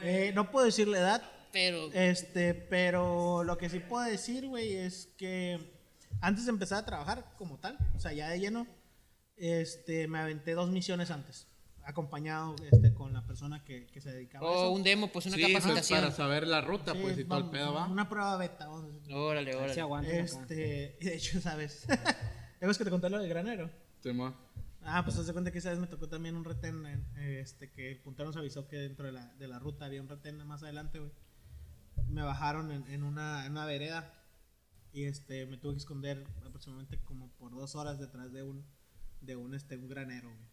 a ver? Eh, no puedo decir la edad, Pero, Este, pero lo que sí puedo decir, güey, es que antes de empezar a trabajar como tal, o sea, ya de lleno, este, me aventé dos misiones antes, acompañado este, con la persona que, que se dedicaba a o eso. un demo, pues una Sí, pues, capacitación. para saber la ruta, Sí, pues, y todo el pedo, va. Una prueba beta, vamos a decir. Órale, Se órale. aguanta. Este, y <laughs> de hecho, ¿sabes? <laughs> ¿Es que te conté lo del granero? Simón. Ah, pues haz de cuenta que esa vez me tocó también un retén, eh, este, que el puntero nos avisó que dentro de la, de la ruta había un retén más adelante, güey. Me bajaron en, en una, en una vereda y este, me tuve que esconder aproximadamente como por dos horas detrás de un, de un, este, un granero, güey.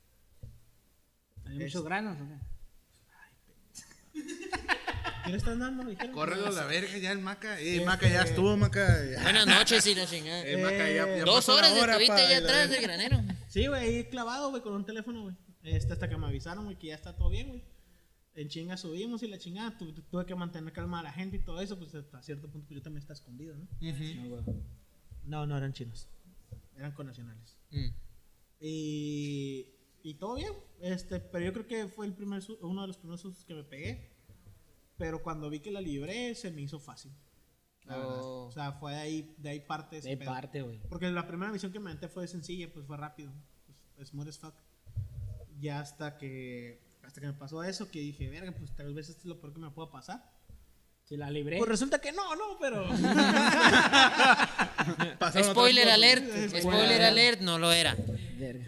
¿Hay muchos granos o qué? <laughs> ¿Qué le están dando? Me dijeron. Córrelo a la verga ya el Maca. Eh, Maca ya estuvo, Maca. ya. Buenas noches y la chingada. Eh, Maca, ya, ya Dos horas hora, estuviste allá atrás del granero. Sí, güey, ahí clavado, güey, con un teléfono, güey. Este, hasta que me avisaron, güey, que ya está todo bien, güey. En chinga subimos y la chingada, tu- tu- tuve que mantener calma a la gente y todo eso, pues hasta cierto punto pues, yo también estaba escondido, ¿no? No, no eran chinos, eran connacionales. Mm. Y, y todo bien, este, pero yo creo que fue el primer uno de los primeros sustos que me pegué. Pero cuando vi que la libré, se me hizo fácil. la verdad. Oh. O sea, fue de ahí, de ahí parte De pedo. parte, güey. Porque la primera misión que me aventé fue sencilla, pues fue rápido. Pues, smooth as fuck. Ya hasta que, hasta que me pasó eso, que dije, verga, pues tal vez esto es lo peor que me pueda pasar. Si la libré. Pues resulta que no, no, pero. <laughs> Spoiler alert. Spoiler alert, no lo era. Verga.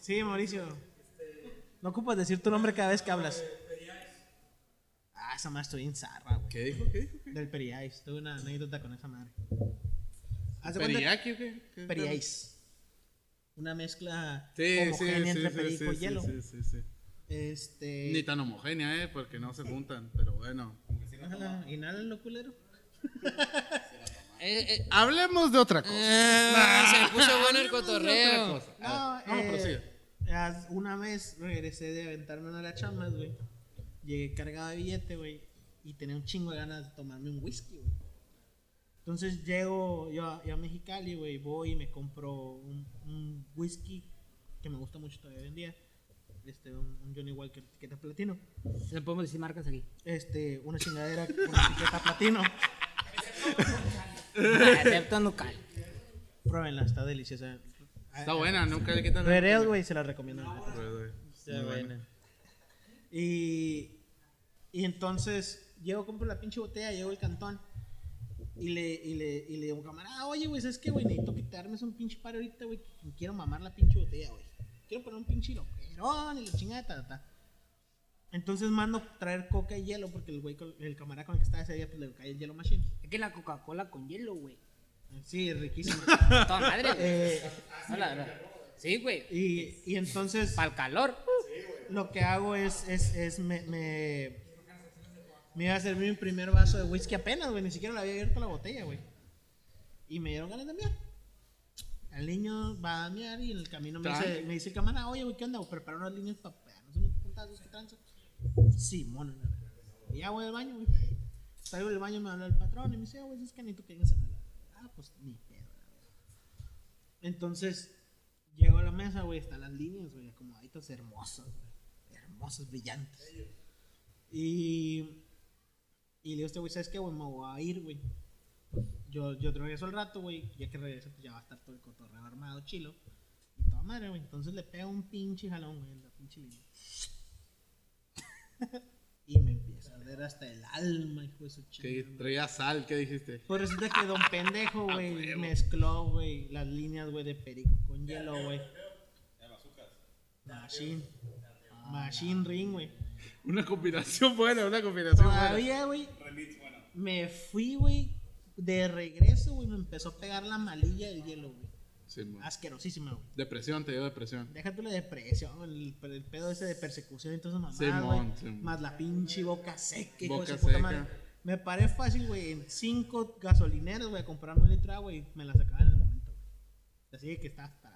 Sí, Mauricio. No ocupas decir tu nombre cada vez que hablas. Ah, esa madre estoy en zarra, güey. ¿Qué dijo? ¿Qué dijo? Del Periais. Tuve una anécdota con esa madre. ¿Periaki o qué? Una mezcla Sí, sí, homogénea sí, entre sí, perico sí, y hielo. sí, sí, sí. Este. Ni tan homogénea, ¿eh? Porque no se juntan, pero bueno. Ajá, Inhálalo, culero. <laughs> Eh, eh, Hablemos de otra cosa. ah, se me puso bueno el cotorreo. No, no, eh, Una vez regresé de aventarme una de las chamas, güey. Llegué cargado de billete, güey. Y tenía un chingo de ganas de tomarme un whisky, güey. Entonces llego yo a, yo a Mexicali, güey. Voy y me compro un, un whisky que me gusta mucho todavía hoy en día. Este, un, un Johnny Walker etiqueta platino. Le podemos decir marcas aquí. Este, una chingadera con etiqueta platino. Excepto local. Pruébenla, está deliciosa. Está buena, nunca le quitan Red Ale, güey, se la recomiendo. Red. Está buena. Y, y entonces llego, compro la pinche botella, llego al cantón y le, y le, y le digo, camarada, oye, güey, ¿sabes qué, güey? Necesito quitarme un pinche paro ahorita, güey. que Quiero mamar la pinche botella, güey. Quiero poner un pinche y la chingada, ta, ta. Entonces mando traer coca y hielo porque el güey, con- el camarada con el que estaba ese día, pues le cae el hielo machine. Es que la Coca-Cola con hielo, güey. Sí, riquísimo. <laughs> Toda madre, güey. Eh, No, la verdad. Sí, güey. y, y entonces Para el calor. lo que hago es, es, es me, me, me iba a servir mi primer vaso de whisky apenas, güey, ni siquiera le había abierto la botella, güey. Y me dieron ganas de miar. El niño va a miar y en el camino me dice, me dice el camarada, oye, güey, ¿qué onda? Prepara unas líneas para pegarnos unos puntazos que tranza. Sí, mono. ya voy al baño, güey. Salgo del baño, me habla el patrón y me dice, "Ah, güey, es que necesito que vengas. Ah, pues ni pedo. Entonces, llego a la mesa, güey, están las líneas, güey, acomodaditas hermosas, güey. Hermosas, brillantes. Y, y le digo a este güey, ¿sabes qué, güey? Me voy a ir, güey. Yo, yo regreso al rato, güey. Ya que regreso, pues ya va a estar todo el cotorreo armado, chilo. Y toda madre, güey. Entonces le pego un pinche jalón, güey, en la pinche línea. <laughs> y me empieza a arder hasta el alma, hijo de su Que chingada. traía sal, ¿qué dijiste? Pues resulta que don <laughs> pendejo, güey, mezcló, güey, las líneas, güey, de perico con hielo, güey. Machine. Machine ring, güey. Una combinación buena, una combinación buena. Todavía, güey, me fui, güey, de regreso, güey, me empezó a pegar la malilla del hielo, güey. Sí, man. Asquerosísima, güey. Depresión, te dio depresión. Déjate la depresión, el, el pedo ese de persecución y todas esas mamadas, güey. Más la pinche boca seca, Boca de puta seca. madre. Me paré fácil, güey, en cinco gasolineras, güey, a comprarme un litro de agua y me la sacaban en el momento, güey. Así que está hasta.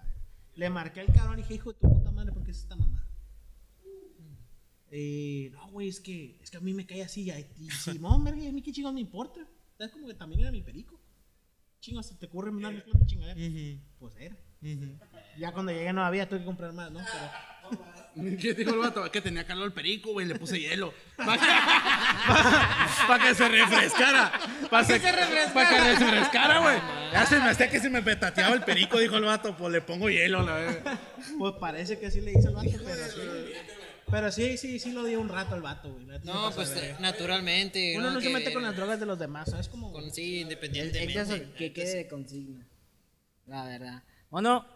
Le marqué al cabrón y dije, hijo de tu puta madre, ¿por qué es esta mamada? Eh, no, güey, es que, es que a mí me cae así. Y, y Simón, verga, a mí qué chingos me importa. ¿Sabes? Como que también era mi perico. Chingos, se te ocurre mandar mezclando chingadera. Pues era. Ya cuando llegué no había, tuve que comprar más, ¿no? Pero, <laughs> ¿Qué dijo el vato? Que tenía calor el perico, güey, le puse hielo. <laughs> <laughs> Para que, se refrescara. Para que se refrescara. Para que se refrescara, güey. Ya se me hacía que se me petateaba el perico, dijo el vato. Pues le pongo hielo, la verdad. pues parece que así le hice al vato, pero sí. Pero sí, sí, sí lo dio un rato al vato, güey. No, pues verga. naturalmente. Uno no se Que- mete con las drogas de los demás, ¿sabes? Como. con- sí, independientemente. exceso que quede de consigna. La verdad. Bueno,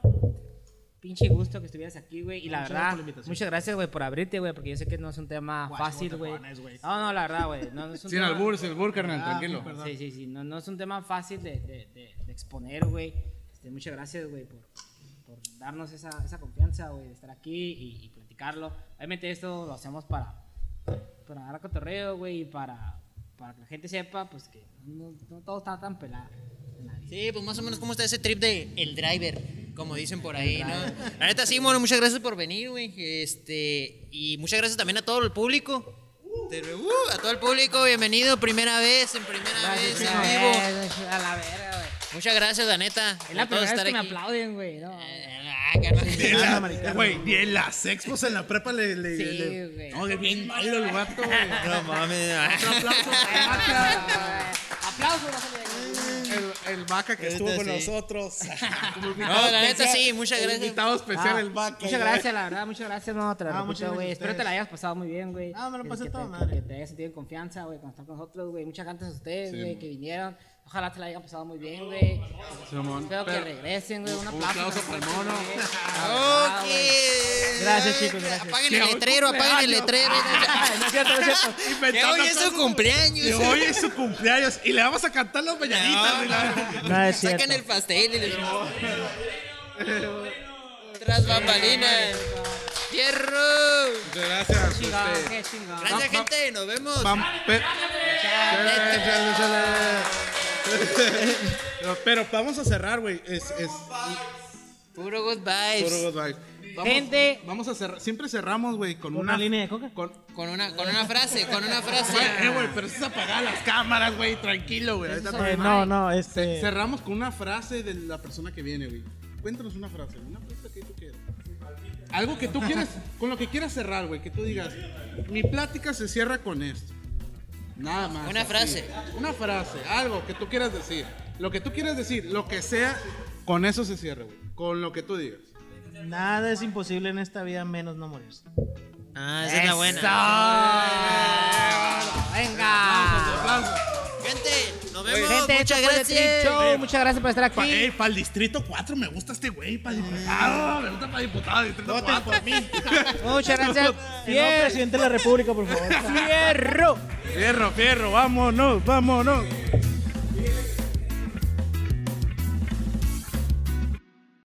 pinche gusto que estuvieras aquí, güey. Y la Muchas gracias verdad, por la invitación. muchas gracias, güey, por abrirte, güey, porque yo sé que no es un tema Guacho, fácil, ¿cómo te güey. No, no, la verdad, güey. No, no es un Sin tema- albur, sin albur, carnal, Ah, tranquilo. Sí, sí, sí. No, no es un tema fácil de, de, de, de exponer, güey. Este, muchas gracias, güey, por, por darnos esa, esa confianza, güey, de estar aquí y, y platicarlo. Obviamente esto lo hacemos para, para dar cotorreo, güey, y para, para que la gente sepa, pues, que no, no todo está tan pelado. Sí, pues más o menos cómo está ese trip de el driver, como dicen por ahí, ¿no? La neta, sí, bueno, muchas gracias por venir, güey. Este, y muchas gracias también a todo el público. Uh, a todo el público, bienvenido, primera vez, en primera Gracias, vez en vivo. A la verga. Muchas gracias, la neta. Es la primera vez que me aplauden, güey. No. Ah. Güey, ni en las expos en la prepa le. le, Sí, güey. No, que bien malo el vato, güey. <laughs> No mames. Otro aplauso. <laughs> Den. el, el vaca que estuvo con sí. nosotros. <laughs> No, invitado la neta sí, muchas gracias. Invitado especial Ah, el vaca. Muchas gracias, la verdad, muchas gracias, no, te lo Ah, güey. Espero te la hayas pasado muy bien, güey. Ah, me lo pasé te- madre. Que te hayas sentido en confianza, güey, cuando estar con nosotros, güey. Muchas gracias a ustedes, güey, que vinieron. Ojalá te la hayan pasado muy bien, güey. Espero que regresen, güey. Un un aplauso. para el mono. Ok. Gracias, chicos, gracias. Apaguen el letrero, apaguen el letrero. <laughs> no es cierto, no es cierto. Que hoy es su cumpleaños. Que hoy es su cumpleaños y le vamos a cantar las mañanitas. No es cierto. Sacan el pastel y le Tras bambalinas. Muchas gracias. Chingón. Gracias, gente. Nos vemos. vam- <laughs> pe- Pero, vamos a cerrar, güey. Es, es Puro good vibes. puro goodbye. Vamos, Gente. vamos a cerrar. Siempre cerramos, güey, con ¿Una una línea de coca? Con, Con una, con una frase, con una <laughs> frase. Güey, eh, güey, pero eso es apagar las cámaras, güey. Tranquilo, güey. Ahorita Eh, no, no, este. Cerramos con una frase de la persona que viene, güey. Cuéntanos una frase, una frase que tú quieras. Algo que tú quieras, con lo que quieras cerrar, güey. Que tú digas, mi plática se cierra con esto. Nada más. Una así. frase. Una frase, algo que tú quieras decir. Lo que tú quieras decir, lo que sea, con eso se cierra, güey. Con lo que tú digas. Nada es imposible en esta vida menos no morirse. Ah, esa es la buena. Venga. Aplausos. Gente, nos vemos. Gente, Muchas gracias. Show. Muchas gracias por estar Pa, aquí. eh, para el distrito 4 me gusta este güey, para diputado. Me gusta para diputado, distrito 4. <laughs> Muchas gracias. Y no, presidente de la República, por favor. Fierro. Fierro, fierro, vámonos, vámonos.